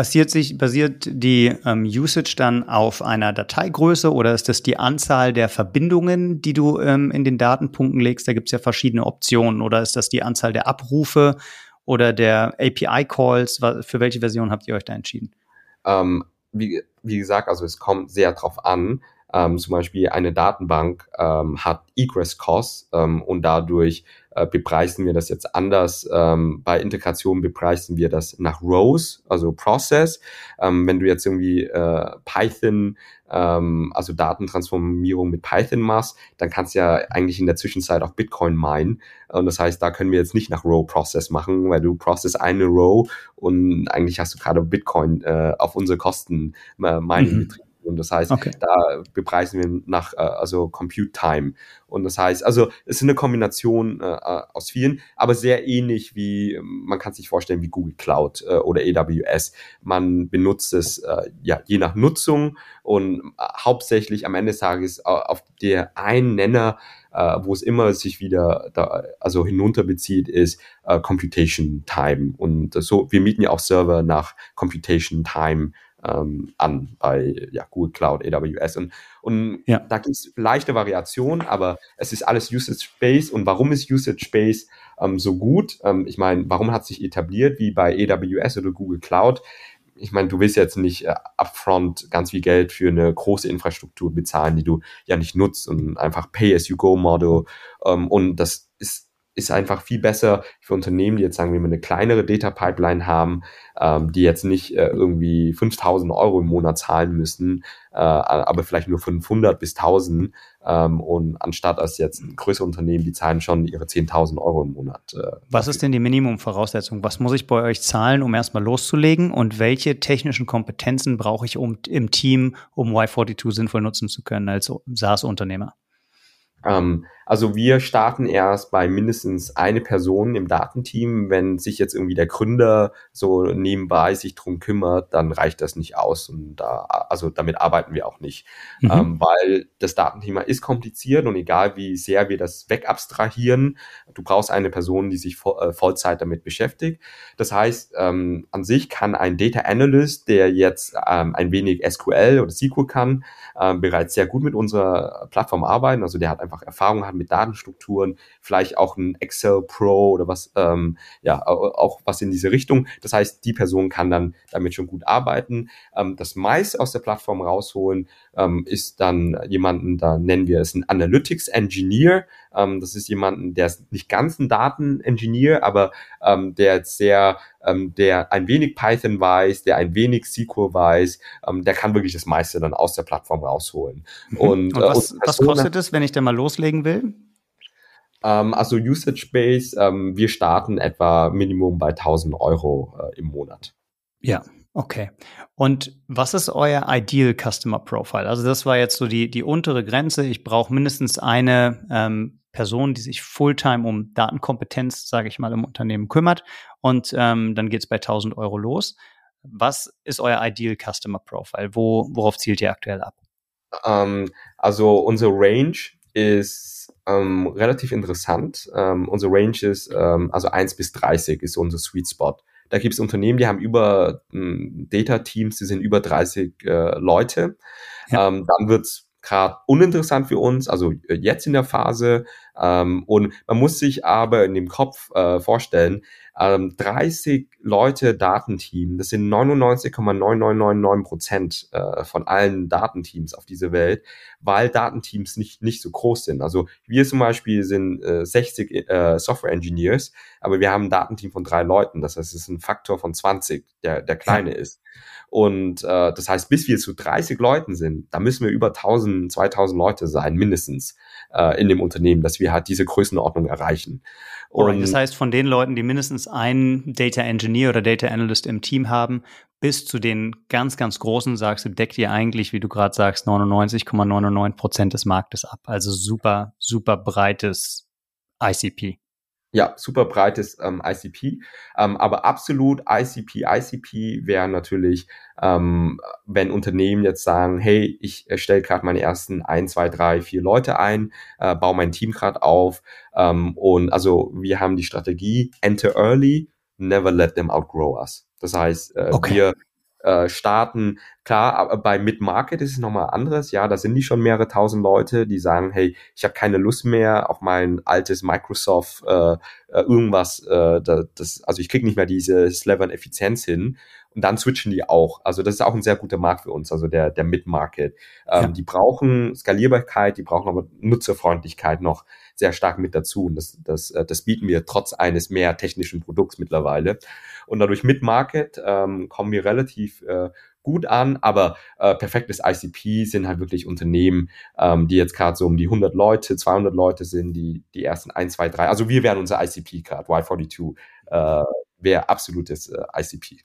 Basiert sich, basiert die ähm, Usage dann auf einer Dateigröße oder ist das die Anzahl der Verbindungen, die du ähm, in den Datenpunkten legst? Da gibt es ja verschiedene Optionen. Oder ist das die Anzahl der Abrufe oder der API-Calls? Für welche Version habt ihr euch da entschieden?
Ähm, wie, wie gesagt, also es kommt sehr drauf an. Ähm, zum Beispiel eine Datenbank ähm, hat Egress-Costs ähm, und dadurch äh, bepreisen wir das jetzt anders. Ähm, bei Integration bepreisen wir das nach Rows, also Process. Ähm, wenn du jetzt irgendwie äh, Python, ähm, also Datentransformierung mit Python machst, dann kannst du ja eigentlich in der Zwischenzeit auch Bitcoin minen. Und das heißt, da können wir jetzt nicht nach Row Process machen, weil du process eine Row und eigentlich hast du gerade Bitcoin äh, auf unsere Kosten äh, Mining mhm. Und das heißt, okay. da bepreisen wir nach, äh, also Compute Time. Und das heißt, also es ist eine Kombination äh, äh aus vielen, aber sehr ähnlich wie, man kann sich vorstellen, wie Google Cloud äh, oder AWS. Man benutzt es äh, ja je nach Nutzung und äh, hauptsächlich am Ende des Tages auf der einen Nenner, äh, wo es immer sich wieder da, also hinunterbezieht, ist äh, Computation Time. Und so, wir mieten ja auch Server nach Computation Time ähm, an bei ja, Google Cloud, AWS. Und, und ja. da gibt es leichte Variationen, aber es ist alles Usage-Based. Und warum ist Usage-Based ähm, so gut? Ähm, ich meine, warum hat sich etabliert wie bei AWS oder Google Cloud? ich meine, du willst jetzt nicht äh, upfront ganz viel Geld für eine große Infrastruktur bezahlen, die du ja nicht nutzt und einfach Pay-as-you-go-Model. Ähm, und das ist ist einfach viel besser für Unternehmen, die jetzt sagen wir eine kleinere Data Pipeline haben, ähm, die jetzt nicht äh, irgendwie 5000 Euro im Monat zahlen müssen, äh, aber vielleicht nur 500 bis 1000 ähm, und anstatt als jetzt größere Unternehmen, die zahlen schon ihre 10.000 Euro im Monat. Äh,
Was ist denn die Minimumvoraussetzung? Was muss ich bei euch zahlen, um erstmal loszulegen und welche technischen Kompetenzen brauche ich um, im Team, um Y42 sinnvoll nutzen zu können als SaaS-Unternehmer?
Ähm, also wir starten erst bei mindestens eine Person im Datenteam. Wenn sich jetzt irgendwie der Gründer so nebenbei sich drum kümmert, dann reicht das nicht aus. Und da, also damit arbeiten wir auch nicht. Mhm. Ähm, weil das Datenthema ist kompliziert und egal wie sehr wir das wegabstrahieren, du brauchst eine Person, die sich vo äh, Vollzeit damit beschäftigt. Das heißt, ähm, an sich kann ein Data Analyst, der jetzt ähm, ein wenig SQL oder SQL kann, ähm, bereits sehr gut mit unserer Plattform arbeiten. Also der hat einfach Erfahrung, hat mit Datenstrukturen, vielleicht auch ein Excel Pro oder was, ähm, ja, auch was in diese Richtung. Das heißt, die Person kann dann damit schon gut arbeiten. Ähm, das meiste aus der Plattform rausholen ähm, ist dann jemanden, da nennen wir es einen Analytics Engineer. Ähm, das ist jemanden, der ist nicht ganz ein Datenengineer, aber ähm, der jetzt sehr, ähm, der ein wenig Python weiß, der ein wenig SQL weiß, ähm, der kann wirklich das meiste dann aus der Plattform rausholen.
Mhm. Und, und was, äh, und was kostet es, wenn ich da mal loslegen will?
Ähm, also Usage Base, ähm, wir starten etwa Minimum bei 1000 Euro äh, im Monat.
Ja, Okay. Und was ist euer Ideal Customer Profile? Also das war jetzt so die, die untere Grenze. Ich brauche mindestens eine ähm, Person, die sich Fulltime um Datenkompetenz, sage ich mal, im Unternehmen kümmert. Und ähm, dann geht es bei 1000 Euro los. Was ist euer Ideal Customer Profile? Wo, worauf zielt ihr aktuell ab?
Ähm, also unsere Range ist ähm, relativ interessant. Ähm, unsere Range ist, ähm, also 1 bis 30 ist unser Sweet Spot. Da gibt es Unternehmen, die haben über ähm, Data-Teams, die sind über 30 äh, Leute. Ja. Ähm, dann wird's gerade uninteressant für uns, also äh, jetzt in der Phase. Ähm, und man muss sich aber in dem Kopf äh, vorstellen, ähm, 30 Leute Datenteam, das sind 99,9999 Prozent äh, von allen Datenteams auf dieser Welt, weil Datenteams nicht, nicht so groß sind. Also wir zum Beispiel sind äh, 60 äh, Software Engineers, aber wir haben ein Datenteam von drei Leuten. Das heißt, es ist ein Faktor von 20, der, der kleine ist. Und äh, das heißt, bis wir zu 30 Leuten sind, da müssen wir über 1000, 2000 Leute sein, mindestens äh, in dem Unternehmen, dass wir halt diese Größenordnung erreichen.
Und das heißt, von den Leuten, die mindestens einen Data Engineer oder Data Analyst im Team haben, bis zu den ganz, ganz großen, sagst du, deckt ihr eigentlich, wie du gerade sagst, 99,99 Prozent des Marktes ab. Also super, super breites ICP.
Ja, super breites ähm, ICP, ähm, aber absolut ICP, ICP wäre natürlich, ähm, wenn Unternehmen jetzt sagen, hey, ich erstelle gerade meine ersten ein, zwei, drei, vier Leute ein, äh, baue mein Team gerade auf ähm, und also wir haben die Strategie, enter early, never let them outgrow us. Das heißt, äh, okay. wir äh, starten. Klar, aber bei Mid-Market ist es nochmal anderes. Ja, da sind die schon mehrere tausend Leute, die sagen, hey, ich habe keine Lust mehr auf mein altes Microsoft äh, äh irgendwas. Äh, das, also ich kriege nicht mehr dieses Level an Effizienz hin. Und dann switchen die auch. Also das ist auch ein sehr guter Markt für uns, also der, der Mid-Market. Ähm, ja. Die brauchen Skalierbarkeit, die brauchen aber Nutzerfreundlichkeit noch sehr stark mit dazu. Und das, das, äh, das bieten wir trotz eines mehr technischen Produkts mittlerweile. Und dadurch mit Market ähm, kommen wir relativ äh, gut an, aber äh, perfektes ICP sind halt wirklich Unternehmen, ähm, die jetzt gerade so um die 100 Leute, 200 Leute sind, die die ersten 1, 2, 3, also wir wären unser ICP gerade, Y42 äh, wäre absolutes äh, ICP.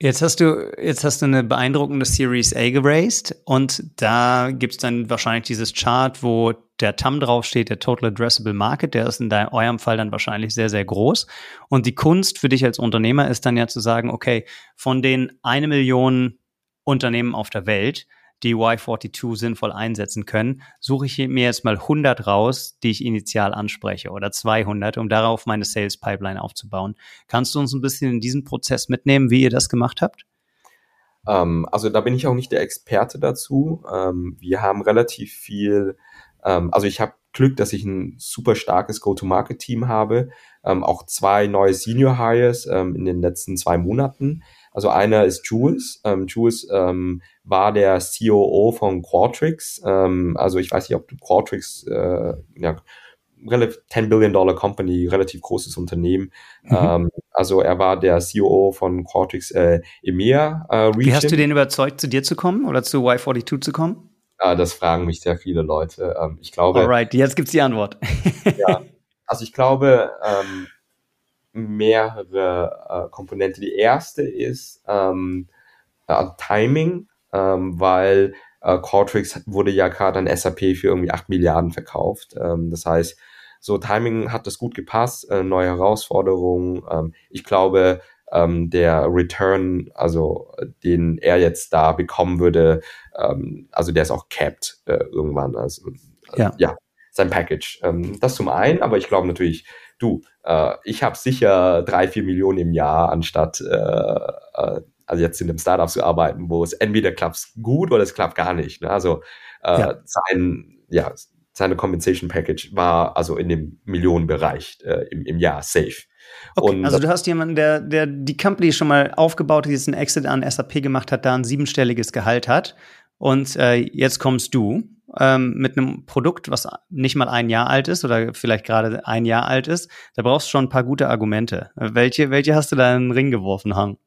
Jetzt hast du, jetzt hast du eine beeindruckende Series A geraced und da gibt's dann wahrscheinlich dieses Chart, wo der TAM draufsteht, der Total Addressable Market, der ist in deinem, eurem Fall dann wahrscheinlich sehr, sehr groß. Und die Kunst für dich als Unternehmer ist dann ja zu sagen, okay, von den eine Million Unternehmen auf der Welt, die Y42 sinnvoll einsetzen können, suche ich mir jetzt mal 100 raus, die ich initial anspreche oder 200, um darauf meine Sales Pipeline aufzubauen. Kannst du uns ein bisschen in diesen Prozess mitnehmen, wie ihr das gemacht habt?
Ähm, also da bin ich auch nicht der Experte dazu. Ähm, wir haben relativ viel, ähm, also ich habe Glück, dass ich ein super starkes Go-to-Market-Team habe, auch zwei neue Senior Hires in den letzten zwei Monaten. Also einer ist Jules. Ähm, Jules ähm, war der COO von Qualtrics. Ähm, also ich weiß nicht, ob du Qualtrics, äh, ja, 10 Billion Dollar Company, relativ großes Unternehmen. Mhm. Ähm, also er war der COO von Qualtrics äh, EMEA
äh, Region. Wie hast du den überzeugt, zu dir zu kommen oder zu Y42 zu kommen?
Ah, das fragen mich sehr viele Leute. Ähm, ich glaube.
Alright, jetzt gibt's die Antwort.
ja, (laughs) also ich glaube, ähm, mehrere äh, Komponenten. Die erste ist ähm, äh, Timing, ähm, weil äh, Qualtrics wurde ja gerade an SAP für irgendwie 8 Milliarden verkauft. Ähm, das heißt, so Timing hat das gut gepasst, äh, neue Herausforderungen. Ähm, ich glaube, ähm, der Return, also den er jetzt da bekommen würde, ähm, also der ist auch capped äh, irgendwann. Also, ja. ja, sein Package. Ähm, das zum einen, aber ich glaube natürlich, du, äh, ich habe sicher drei, vier Millionen im Jahr, anstatt äh, äh, also jetzt in einem Startup zu arbeiten, wo es entweder klappt gut oder es klappt gar nicht. Ne? Also äh, ja. sein, ja, seine Compensation Package war also in dem Millionenbereich äh, im, im Jahr safe.
Okay, und, also du hast jemanden, der, der die Company schon mal aufgebaut, die jetzt einen Exit an SAP gemacht hat, da ein siebenstelliges Gehalt hat. Und äh, jetzt kommst du ähm, mit einem Produkt, was nicht mal ein Jahr alt ist oder vielleicht gerade ein Jahr alt ist, da brauchst du schon ein paar gute Argumente. Welche, welche hast du da in den Ring geworfen, Hang?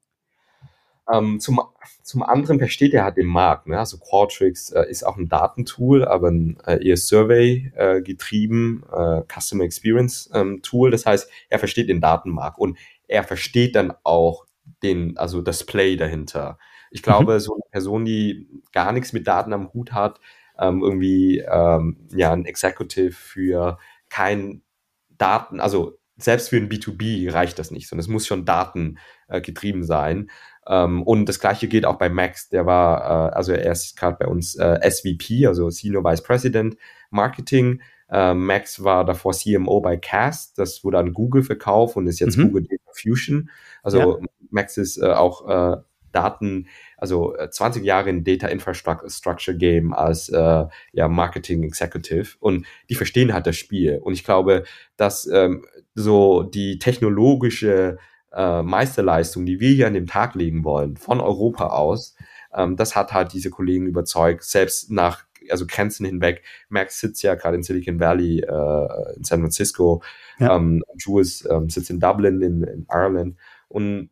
Ähm, zum, zum anderen versteht er halt den Markt. Ne? Also Qualtrics äh, ist auch ein Datentool, aber ein äh, eher Survey äh, äh, Customer Experience ähm, Tool. Das heißt, er versteht den Datenmarkt und er versteht dann auch den, also das Play dahinter. Ich glaube, mhm. so eine Person, die gar nichts mit Daten am Hut hat, ähm, irgendwie ähm, ja ein Executive für kein Daten, also selbst für ein B2B reicht das nicht, sondern es muss schon Daten äh, getrieben sein. Ähm, und das gleiche gilt auch bei Max, der war, äh, also er ist gerade bei uns äh, SVP, also Senior Vice President Marketing. Äh, Max war davor CMO bei Cast, das wurde an Google verkauft und ist jetzt mhm. Google Data Fusion. Also ja. Max ist äh, auch äh, Daten, also 20 äh, Jahre in Data Infrastructure Game als äh, ja, Marketing Executive und die verstehen halt das Spiel. Und ich glaube, dass ähm, so die technologische äh, Meisterleistung, die wir hier an den Tag legen wollen, von Europa aus, ähm, das hat halt diese Kollegen überzeugt, selbst nach also Grenzen hinweg. Max sitzt ja gerade in Silicon Valley, äh, in San Francisco. Ja. Ähm, Jules ähm, sitzt in Dublin, in, in Ireland. Und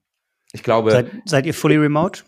ich glaube.
Seid, seid ihr fully remote?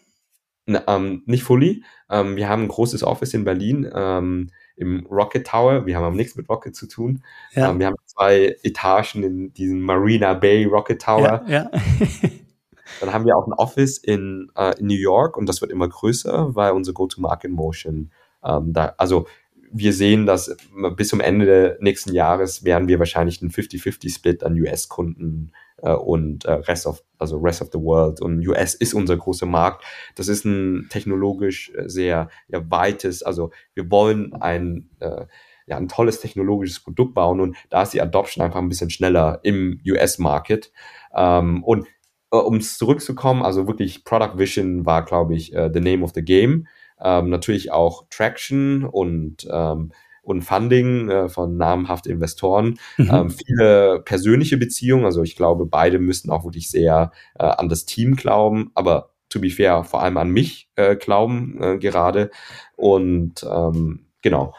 Na, ähm, nicht fully. Ähm, wir haben ein großes Office in Berlin ähm, im Rocket Tower. Wir haben aber nichts mit Rocket zu tun. Ja. Ähm, wir haben zwei Etagen in diesem Marina Bay Rocket Tower. Ja, ja. (laughs) Dann haben wir auch ein Office in, äh, in, New York und das wird immer größer, weil unsere Go-to-Market-Motion ähm, da, also wir sehen, dass bis zum Ende nächsten Jahres werden wir wahrscheinlich einen 50-50-Split an US-Kunden äh, und äh, Rest of, also Rest of the World. Und US ist unser großer Markt. Das ist ein technologisch äh, sehr ja, weites, also wir wollen ein, äh, ja, ein tolles technologisches Produkt bauen und da ist die Adoption einfach ein bisschen schneller im US-Market. Ähm, und äh, um zurückzukommen, also wirklich Product Vision war, glaube ich, uh, the name of the game. Ähm, natürlich auch Traction und ähm, und Funding äh, von namhaften Investoren, mhm. ähm, viele persönliche Beziehungen. Also ich glaube, beide müssten auch wirklich sehr äh, an das Team glauben, aber to be fair, vor allem an mich äh, glauben äh, gerade. Und ähm, genau.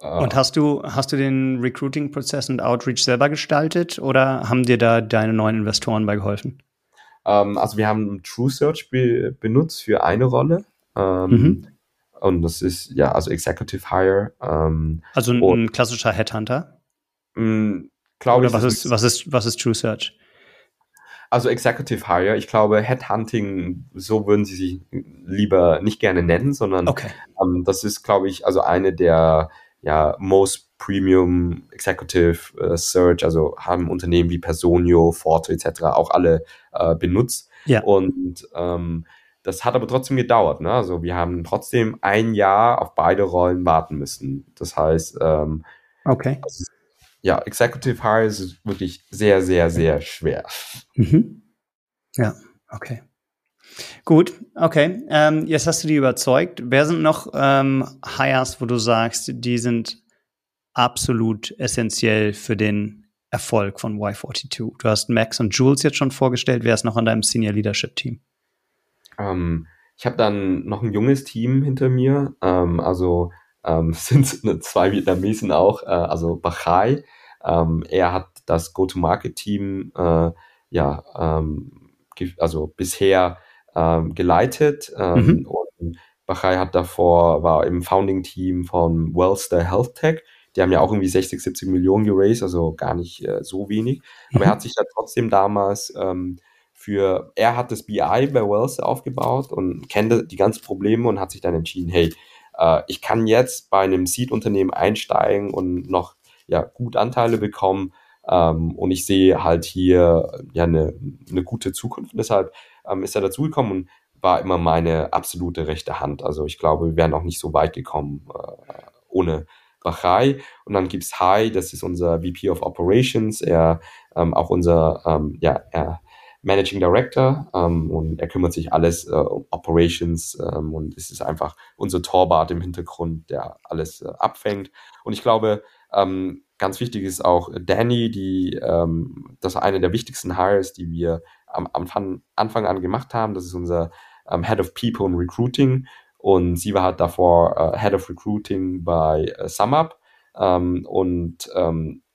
Äh, und hast du, hast du den Recruiting-Prozess und Outreach selber gestaltet oder haben dir da deine neuen Investoren bei geholfen?
Ähm, also wir haben True Search be benutzt für eine Rolle. Ähm, mhm. Und das ist ja, also Executive Hire. Ähm,
also ein, und, ein klassischer Headhunter?
Mm, glaube
ich. Was ist, was, ist, was ist True Search?
Also Executive Hire, ich glaube Headhunting, so würden sie sich lieber nicht gerne nennen, sondern
okay.
ähm, das ist, glaube ich, also eine der ja, most Premium Executive äh, Search, also haben Unternehmen wie Personio, Forte etc. auch alle äh, benutzt.
Ja.
Und ähm, das hat aber trotzdem gedauert. Ne? Also wir haben trotzdem ein Jahr auf beide Rollen warten müssen. Das heißt, ähm,
okay.
Also ja, Executive Hire ist wirklich sehr, sehr, sehr schwer.
Mhm. Ja, okay. Gut, okay. Ähm, jetzt hast du die überzeugt. Wer sind noch ähm, Hires, wo du sagst, die sind absolut essentiell für den Erfolg von Y42? Du hast Max und Jules jetzt schon vorgestellt. Wer ist noch an deinem Senior Leadership Team?
Ähm, ich habe dann noch ein junges Team hinter mir. Ähm, also ähm, (laughs) sind zwei Vietnamesen auch, äh, also Bachai. Ähm, er hat das Go-to-Market-Team äh, ja, ähm, also bisher ähm, geleitet ähm, mhm. und Bachai hat davor, war im Founding-Team von Wellster Health Tech. Die haben ja auch irgendwie 60, 70 Millionen geraced, also gar nicht äh, so wenig. Aber er hat sich da trotzdem damals ähm, für, er hat das BI bei Wellster aufgebaut und kennt die ganzen Probleme und hat sich dann entschieden, hey, äh, ich kann jetzt bei einem Seed-Unternehmen einsteigen und noch ja, gut Anteile bekommen. Ähm, und ich sehe halt hier ja eine, eine gute Zukunft. Und deshalb ähm, ist er dazugekommen und war immer meine absolute rechte Hand. Also ich glaube, wir wären auch nicht so weit gekommen äh, ohne Bachai. Und dann gibt's Hai, das ist unser VP of Operations, er ähm, auch unser ähm, ja, er, Managing Director ähm, und er kümmert sich alles äh, um Operations ähm, und es ist einfach unser Torbart im Hintergrund, der alles äh, abfängt. Und ich glaube, ähm, ganz wichtig ist auch Danny, die ähm, das ist eine der wichtigsten Hires, die wir am Anfang, Anfang an gemacht haben. Das ist unser ähm, Head of People und Recruiting und sie war halt davor äh, Head of Recruiting bei äh, SumUp ähm, und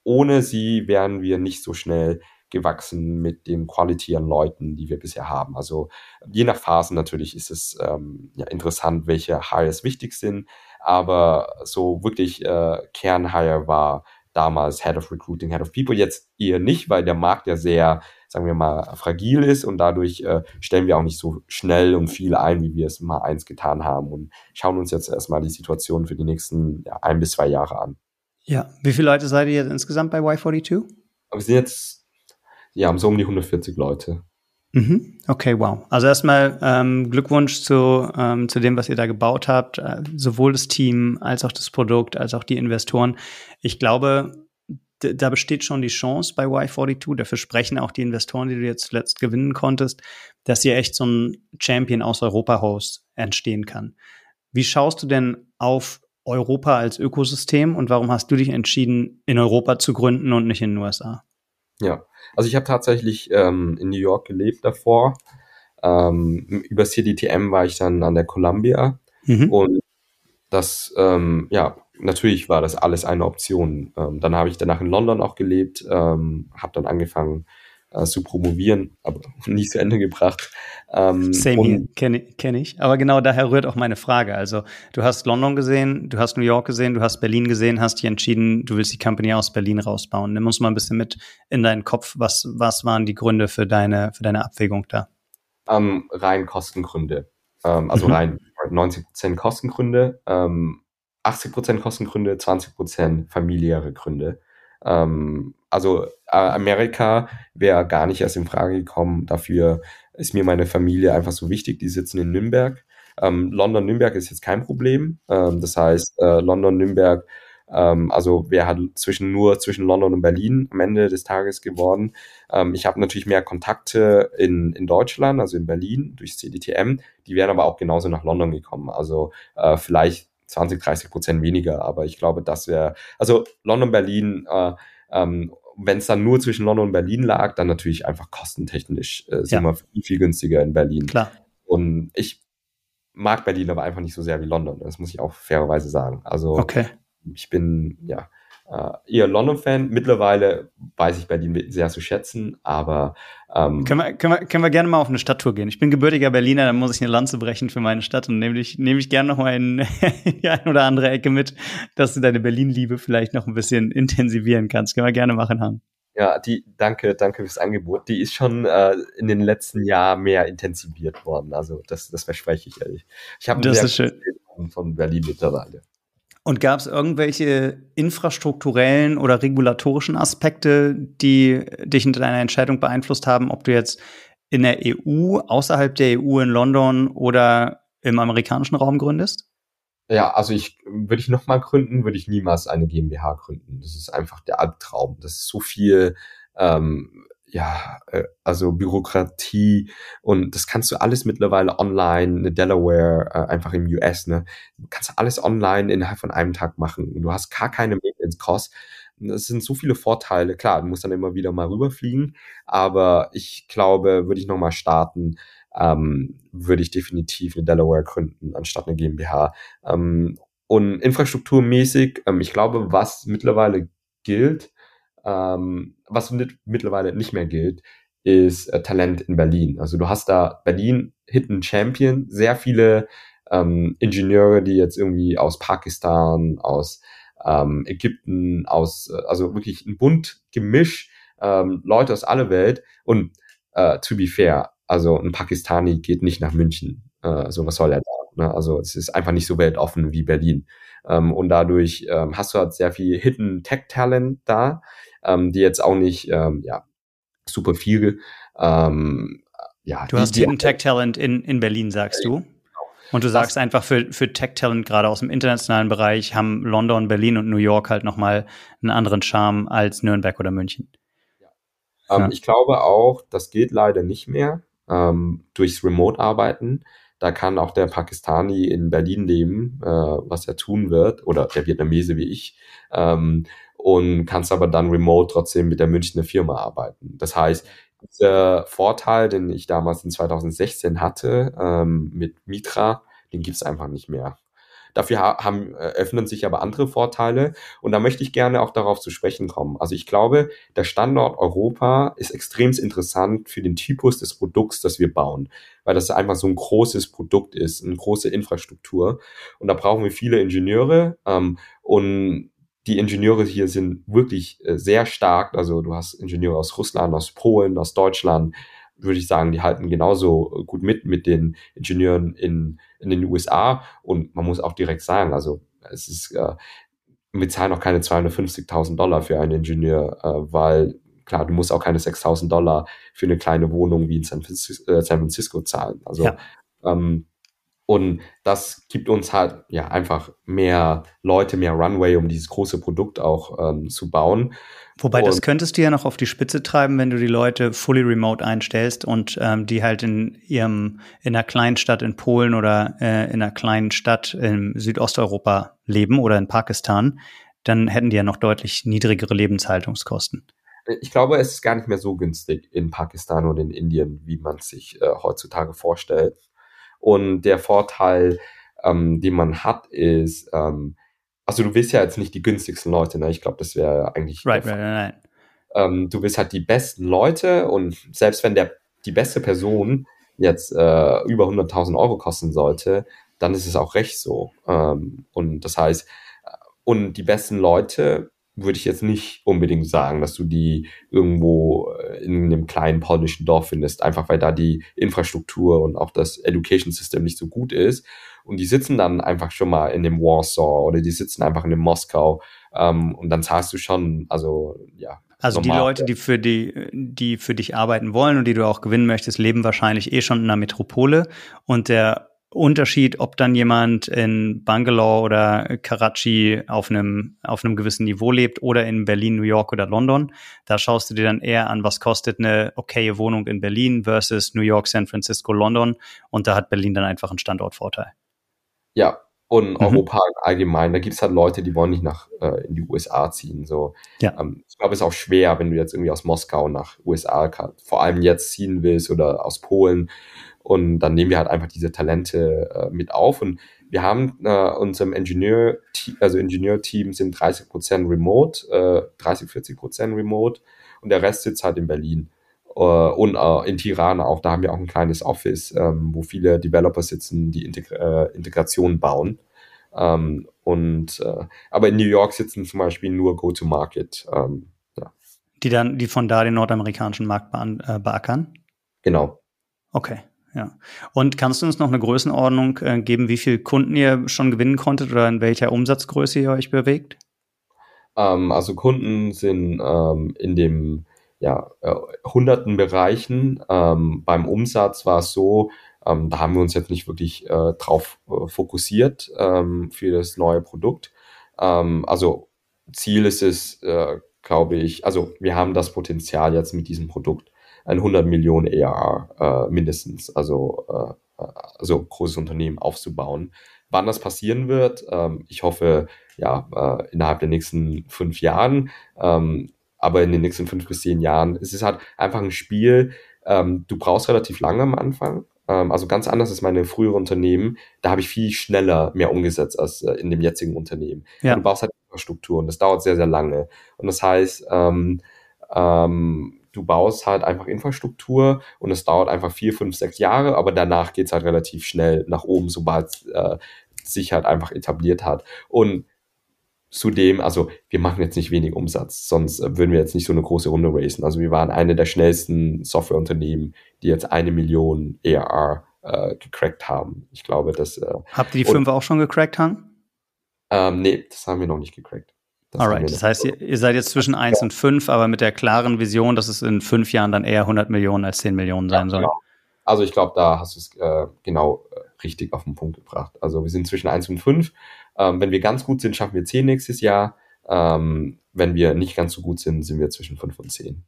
ohne sie wären wir nicht so schnell gewachsen mit dem Quality an Leuten, die wir bisher haben. Also je nach Phasen natürlich ist es ähm, ja, interessant, welche Hires wichtig sind, aber so wirklich äh, Kernhire war damals Head of Recruiting, Head of People, jetzt eher nicht, weil der Markt ja sehr, sagen wir mal, fragil ist und dadurch äh, stellen wir auch nicht so schnell und viel ein, wie wir es mal eins getan haben und schauen uns jetzt erstmal die Situation für die nächsten ja, ein bis zwei Jahre an.
Ja, wie viele Leute seid ihr jetzt insgesamt bei Y42?
Wir sind jetzt haben so um die 140 Leute.
Mhm. Okay, wow. Also erstmal ähm, Glückwunsch zu, ähm, zu dem, was ihr da gebaut habt, äh, sowohl das Team als auch das Produkt, als auch die Investoren. Ich glaube, da besteht schon die Chance bei Y42, dafür sprechen auch die Investoren, die du jetzt zuletzt gewinnen konntest, dass hier echt so ein Champion aus Europa-Host entstehen kann. Wie schaust du denn auf Europa als Ökosystem und warum hast du dich entschieden, in Europa zu gründen und nicht in den USA?
Ja, also ich habe tatsächlich ähm, in New York gelebt davor. Ähm, über CDTM war ich dann an der Columbia mhm. und das, ähm, ja, natürlich war das alles eine Option. Ähm, dann habe ich danach in London auch gelebt, ähm, habe dann angefangen, äh, zu promovieren, aber (laughs) nicht zu Ende gebracht.
Ähm, Same hier, kenne kenn ich. Aber genau daher rührt auch meine Frage. Also du hast London gesehen, du hast New York gesehen, du hast Berlin gesehen, hast dich entschieden, du willst die Company aus Berlin rausbauen. Nimm uns mal ein bisschen mit in deinen Kopf. Was, was waren die Gründe für deine, für deine Abwägung da?
Ähm, rein Kostengründe. Ähm, also mhm. rein 90% Kostengründe, ähm, 80% Kostengründe, 20% familiäre Gründe. Ähm, also Amerika wäre gar nicht erst in Frage gekommen. Dafür ist mir meine Familie einfach so wichtig. Die sitzen in Nürnberg. Ähm, London-Nürnberg ist jetzt kein Problem. Ähm, das heißt, äh, London-Nürnberg Ähm, also wäre halt zwischen nur zwischen London und Berlin am Ende des Tages geworden. Ähm, ich habe natürlich mehr Kontakte in, in Deutschland, also in Berlin durch CDTM. Die wären aber auch genauso nach London gekommen. Also äh, vielleicht 20, 30 Prozent weniger. Aber ich glaube, das wäre, also London, Berlin, äh, ähm, wenn es dann nur zwischen London und Berlin lag, dann natürlich einfach kostentechnisch äh, sind ja. wir viel, viel günstiger in Berlin.
Klar.
Und ich mag Berlin aber einfach nicht so sehr wie London. Das muss ich auch fairerweise sagen. Also
okay.
ich bin ja äh, eher London-Fan. Mittlerweile weiß ich Berlin sehr zu schätzen, aber
ähm, können, wir, können, wir, können wir gerne mal auf eine Stadttour gehen. Ich bin gebürtiger Berliner, dann muss ich eine Lanze brechen für meine Stadt und nehme ich, nehme ich gerne noch mal in (laughs) die ein oder andere Ecke mit, dass du deine Berlin-Liebe vielleicht noch ein bisschen intensivieren kannst. Können wir gerne machen, Han.
Ja, die, danke, danke fürs Angebot. Die ist schon äh, in den letzten Jahren mehr intensiviert worden. Also das, das verspreche ich ehrlich. Ich habe
das ist schön.
von Berlin mittlerweile.
Und gab es irgendwelche infrastrukturellen oder regulatorischen Aspekte, die dich in deiner Entscheidung beeinflusst haben, ob du jetzt in der EU, außerhalb der EU in London oder im amerikanischen Raum gründest?
Ja, also ich würde ich nochmal gründen, würde ich niemals eine GmbH gründen. Das ist einfach der Albtraum. Das ist so viel, ähm, ja, äh, also Bürokratie und das kannst du alles mittlerweile online, eine Delaware, äh, einfach im US, ne? Du kannst alles online innerhalb von einem Tag machen und du hast gar keine Maintenance Costs. Das sind so viele Vorteile. Klar, du musst dann immer wieder mal rüberfliegen, aber ich glaube, würde ich nochmal starten, ähm, würde ich definitiv eine Delaware gründen, anstatt eine GmbH. Ähm, und infrastrukturmäßig, ähm, ich glaube, was mittlerweile gilt, ähm, was mit, mittlerweile nicht mehr gilt, ist äh, Talent in Berlin. Also du hast da Berlin Hidden Champion, sehr viele ähm, Ingenieure, die jetzt irgendwie aus Pakistan, aus ähm, Ägypten, aus, äh, also wirklich ein bunt Gemisch, ähm, Leute aus aller Welt. Und äh, to be fair, also ein Pakistani geht nicht nach München. Äh, also was soll er da? Ne? Also es ist einfach nicht so weltoffen wie Berlin. Ähm, und dadurch ähm, hast du halt sehr viel Hidden Tech Talent da, ähm, die jetzt auch nicht, ähm, ja, super viel, ähm, ja.
Du hast Hidden Tech Talent in, in Berlin, sagst du? Genau. Und du sagst einfach für, für Tech-Talent gerade aus dem internationalen Bereich haben London, Berlin und New York halt nochmal einen anderen Charme als Nürnberg oder München.
Ja. Ähm, ja. Ich glaube auch, das geht leider nicht mehr ähm, durchs Remote-Arbeiten. Da kann auch der Pakistani in Berlin leben, äh, was er tun wird, oder der Vietnamese wie ich, ähm, und kannst aber dann remote trotzdem mit der Münchner Firma arbeiten. Das heißt, dieser Vorteil, den ich damals in 2016 hatte ähm, mit Mitra, den gibt's einfach nicht mehr. Dafür haben, öffnen sich aber andere Vorteile und da möchte ich gerne auch darauf zu sprechen kommen. Also ich glaube, der Standort Europa ist extrem interessant für den Typus des Produkts, das wir bauen, weil das einfach so ein großes Produkt ist, eine große Infrastruktur und da brauchen wir viele Ingenieure ähm, und die Ingenieure hier sind wirklich äh, sehr stark. Also du hast Ingenieure aus Russland, aus Polen, aus Deutschland, würde ich sagen, die halten genauso gut mit mit den Ingenieuren in, in den USA. Und man muss auch direkt sagen, also es ist, äh, wir zahlen auch keine 250.000 Dollar für einen Ingenieur, äh, weil klar, du musst auch keine 6.000 Dollar für eine kleine Wohnung wie in San Francisco, äh, San Francisco zahlen. Also ja. ähm, und das gibt uns halt ja einfach mehr Leute, mehr Runway, um dieses große Produkt auch ähm, zu bauen.
Wobei, und das könntest du ja noch auf die Spitze treiben, wenn du die Leute fully remote einstellst und ähm, die halt in ihrem, in einer kleinen Stadt in Polen oder äh, in einer kleinen Stadt in Südosteuropa leben oder in Pakistan, dann hätten die ja noch deutlich niedrigere Lebenshaltungskosten.
Ich glaube, es ist gar nicht mehr so günstig in Pakistan oder in Indien, wie man sich äh, heutzutage vorstellt. Und der Vorteil, ähm, den man hat, ist, ähm, also du willst ja jetzt nicht die günstigsten Leute, ne? Ich glaube, das wäre eigentlich.
Right, right, right.
Ähm, du willst halt die besten Leute und selbst wenn der die beste Person jetzt äh, über 100.000 Euro kosten sollte, dann ist es auch recht so. Ähm, und das heißt, äh, und die besten Leute würde ich jetzt nicht unbedingt sagen, dass du die irgendwo äh, in einem kleinen polnischen Dorf findest, einfach weil da die Infrastruktur und auch das Education System nicht so gut ist. Und die sitzen dann einfach schon mal in dem Warsaw oder die sitzen einfach in dem Moskau ähm, und dann zahlst du schon, also ja.
Also normal, die Leute, die für die, die für dich arbeiten wollen und die du auch gewinnen möchtest, leben wahrscheinlich eh schon in einer Metropole und der Unterschied, ob dann jemand in Bangalore oder Karachi auf einem, auf einem gewissen Niveau lebt oder in Berlin, New York oder London. Da schaust du dir dann eher an, was kostet eine okaye Wohnung in Berlin versus New York, San Francisco, London. Und da hat Berlin dann einfach einen Standortvorteil.
Ja, und mhm. Europa allgemein, da gibt es halt Leute, die wollen nicht nach äh, in die USA ziehen. So, ja. ähm, ich glaube, es ist auch schwer, wenn du jetzt irgendwie aus Moskau nach USA vor allem jetzt ziehen willst oder aus Polen. Und dann nehmen wir halt einfach diese Talente äh, mit auf. Und wir haben äh, unserem Ingenieur, also Ingenieurteam sind 30 Prozent remote, äh, 30, 40 Prozent remote und der Rest sitzt halt in Berlin. Äh, und äh, in Tirana auch, da haben wir auch ein kleines Office, ähm, wo viele Developer sitzen, die Integra äh, Integration bauen. Ähm, und äh, aber in New York sitzen zum Beispiel nur Go-to-Market. Ähm,
ja. Die dann, die von da den nordamerikanischen Markt be beackern?
Genau.
Okay. Ja. Und kannst du uns noch eine Größenordnung äh, geben, wie viele Kunden ihr schon gewinnen konntet oder in welcher Umsatzgröße ihr euch bewegt?
Ähm, also Kunden sind ähm, in dem ja, äh, hunderten Bereichen. Ähm, beim Umsatz war es so, ähm, da haben wir uns jetzt nicht wirklich äh, drauf äh, fokussiert ähm, für das neue Produkt. Ähm, also Ziel ist es, äh, glaube ich, also wir haben das Potenzial jetzt mit diesem Produkt ein 100 Millionen ERR äh, mindestens, also, äh, also großes Unternehmen aufzubauen. Wann das passieren wird, ähm, ich hoffe, ja, äh, innerhalb der nächsten fünf Jahren, ähm, aber in den nächsten fünf bis zehn Jahren. Es ist halt einfach ein Spiel, ähm, du brauchst relativ lange am Anfang. Ähm, also ganz anders als meine frühere Unternehmen. Da habe ich viel schneller mehr umgesetzt als äh, in dem jetzigen Unternehmen. Ja. Du brauchst halt Infrastruktur und das dauert sehr, sehr lange. Und das heißt, ähm, ähm, du baust halt einfach Infrastruktur und es dauert einfach vier, fünf, sechs Jahre, aber danach geht's halt relativ schnell nach oben, sobald äh, sich halt einfach etabliert hat. Und zudem, also wir machen jetzt nicht wenig Umsatz, sonst äh, würden wir jetzt nicht so eine große Runde racen. Also wir waren eine der schnellsten Softwareunternehmen, die jetzt eine Million ERR äh, gecrackt haben. Ich glaube, dass. Äh,
Habt ihr die fünf auch schon gecrackt, Han?
Ähm, nee, das haben wir noch nicht gecrackt.
Das Alright, das heißt, ihr, ihr, seid jetzt zwischen 1 ja. und 5, aber mit der klaren Vision, dass es in fünf Jahren dann eher 100 Millionen als 10 Millionen sein ja, soll. Genau.
Also ich glaube, da hast du es äh, genau äh, richtig auf den Punkt gebracht. Also wir sind zwischen 1 und 5. Ähm, wenn wir ganz gut sind, schaffen wir 10 nächstes Jahr. Ähm, wenn wir nicht ganz so gut sind, sind wir zwischen 5 und 10.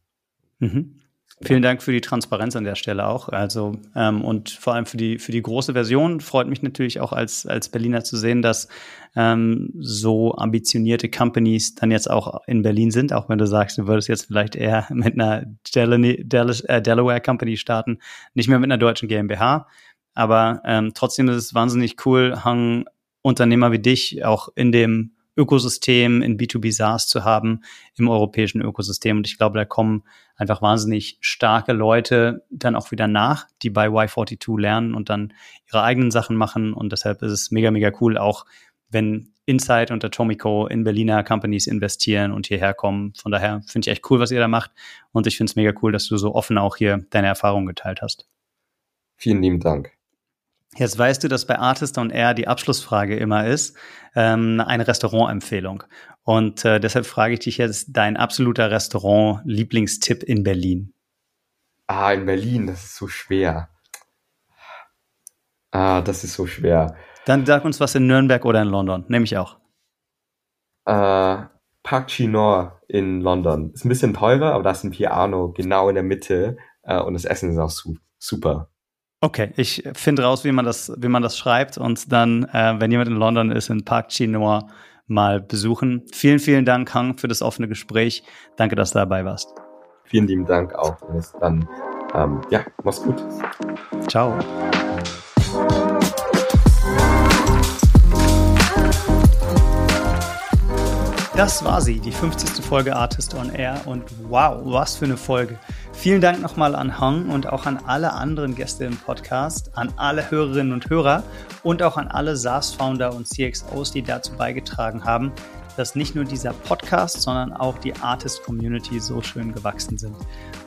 Mhm. Vielen Dank für die Transparenz an der Stelle auch. Also ähm, und vor allem für die für die große Version freut mich natürlich auch als als Berliner zu sehen, dass ähm, so ambitionierte Companies dann jetzt auch in Berlin sind. Auch wenn du sagst, du würdest jetzt vielleicht eher (laughs) mit einer Del Del äh, Delaware Company starten, nicht mehr mit einer deutschen GmbH. Aber ähm, trotzdem ist es wahnsinnig cool, Hang Unternehmer wie dich auch in dem Ökosystem in B2B SaaS zu haben im europäischen Ökosystem. Und ich glaube, da kommen einfach wahnsinnig starke Leute dann auch wieder nach, die bei Y42 lernen und dann ihre eigenen Sachen machen. Und deshalb ist es mega, mega cool, auch wenn Insight und Atomico in Berliner Companies investieren und hierher kommen. Von daher finde ich echt cool, was ihr da macht. Und ich finde es mega cool, dass du so offen auch hier deine Erfahrungen geteilt hast.
Vielen lieben Dank.
Jetzt weißt du, dass bei Artist on Air die Abschlussfrage immer ist, ähm, eine Restaurantempfehlung. Und äh, deshalb frage ich dich jetzt, dein absoluter Restaurant-Lieblingstipp in Berlin.
Ah, in Berlin, das ist so schwer. Ah, das ist so schwer.
Dann sag uns was in Nürnberg oder in London. Nehme ich auch.
Äh, Park Chinor in London. Ist ein bisschen teurer, aber da ist ein Piano genau in der Mitte äh, und das Essen ist auch su super.
Okay, ich finde raus, wie man das, wie man das schreibt und dann, äh, wenn jemand in London ist, in Park Chinois mal besuchen. Vielen, vielen Dank, Hang, für das offene Gespräch. Danke, dass du dabei warst.
Vielen lieben Dank auch. Dann, ähm, ja, mach's gut.
Ciao. Das war sie, die 50. Folge Artist on Air und wow, was für eine Folge. Vielen Dank nochmal an Hong und auch an alle anderen Gäste im Podcast, an alle Hörerinnen und Hörer und auch an alle SaaS-Founder und CXOs, die dazu beigetragen haben, dass nicht nur dieser Podcast, sondern auch die Artist-Community so schön gewachsen sind.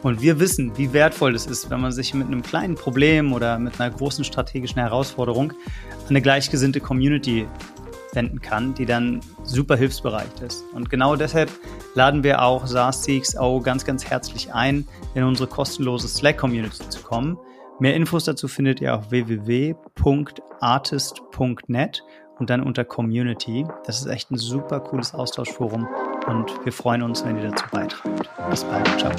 Und wir wissen, wie wertvoll es ist, wenn man sich mit einem kleinen Problem oder mit einer großen strategischen Herausforderung an eine gleichgesinnte Community wenden kann, die dann super hilfsbereit ist. Und genau deshalb laden wir auch SaaS CXO ganz, ganz herzlich ein, in unsere kostenlose Slack-Community zu kommen. Mehr Infos dazu findet ihr auf www.artist.net und dann unter Community. Das ist echt ein super cooles Austauschforum und wir freuen uns, wenn ihr dazu beitragt. Bis bald, ciao.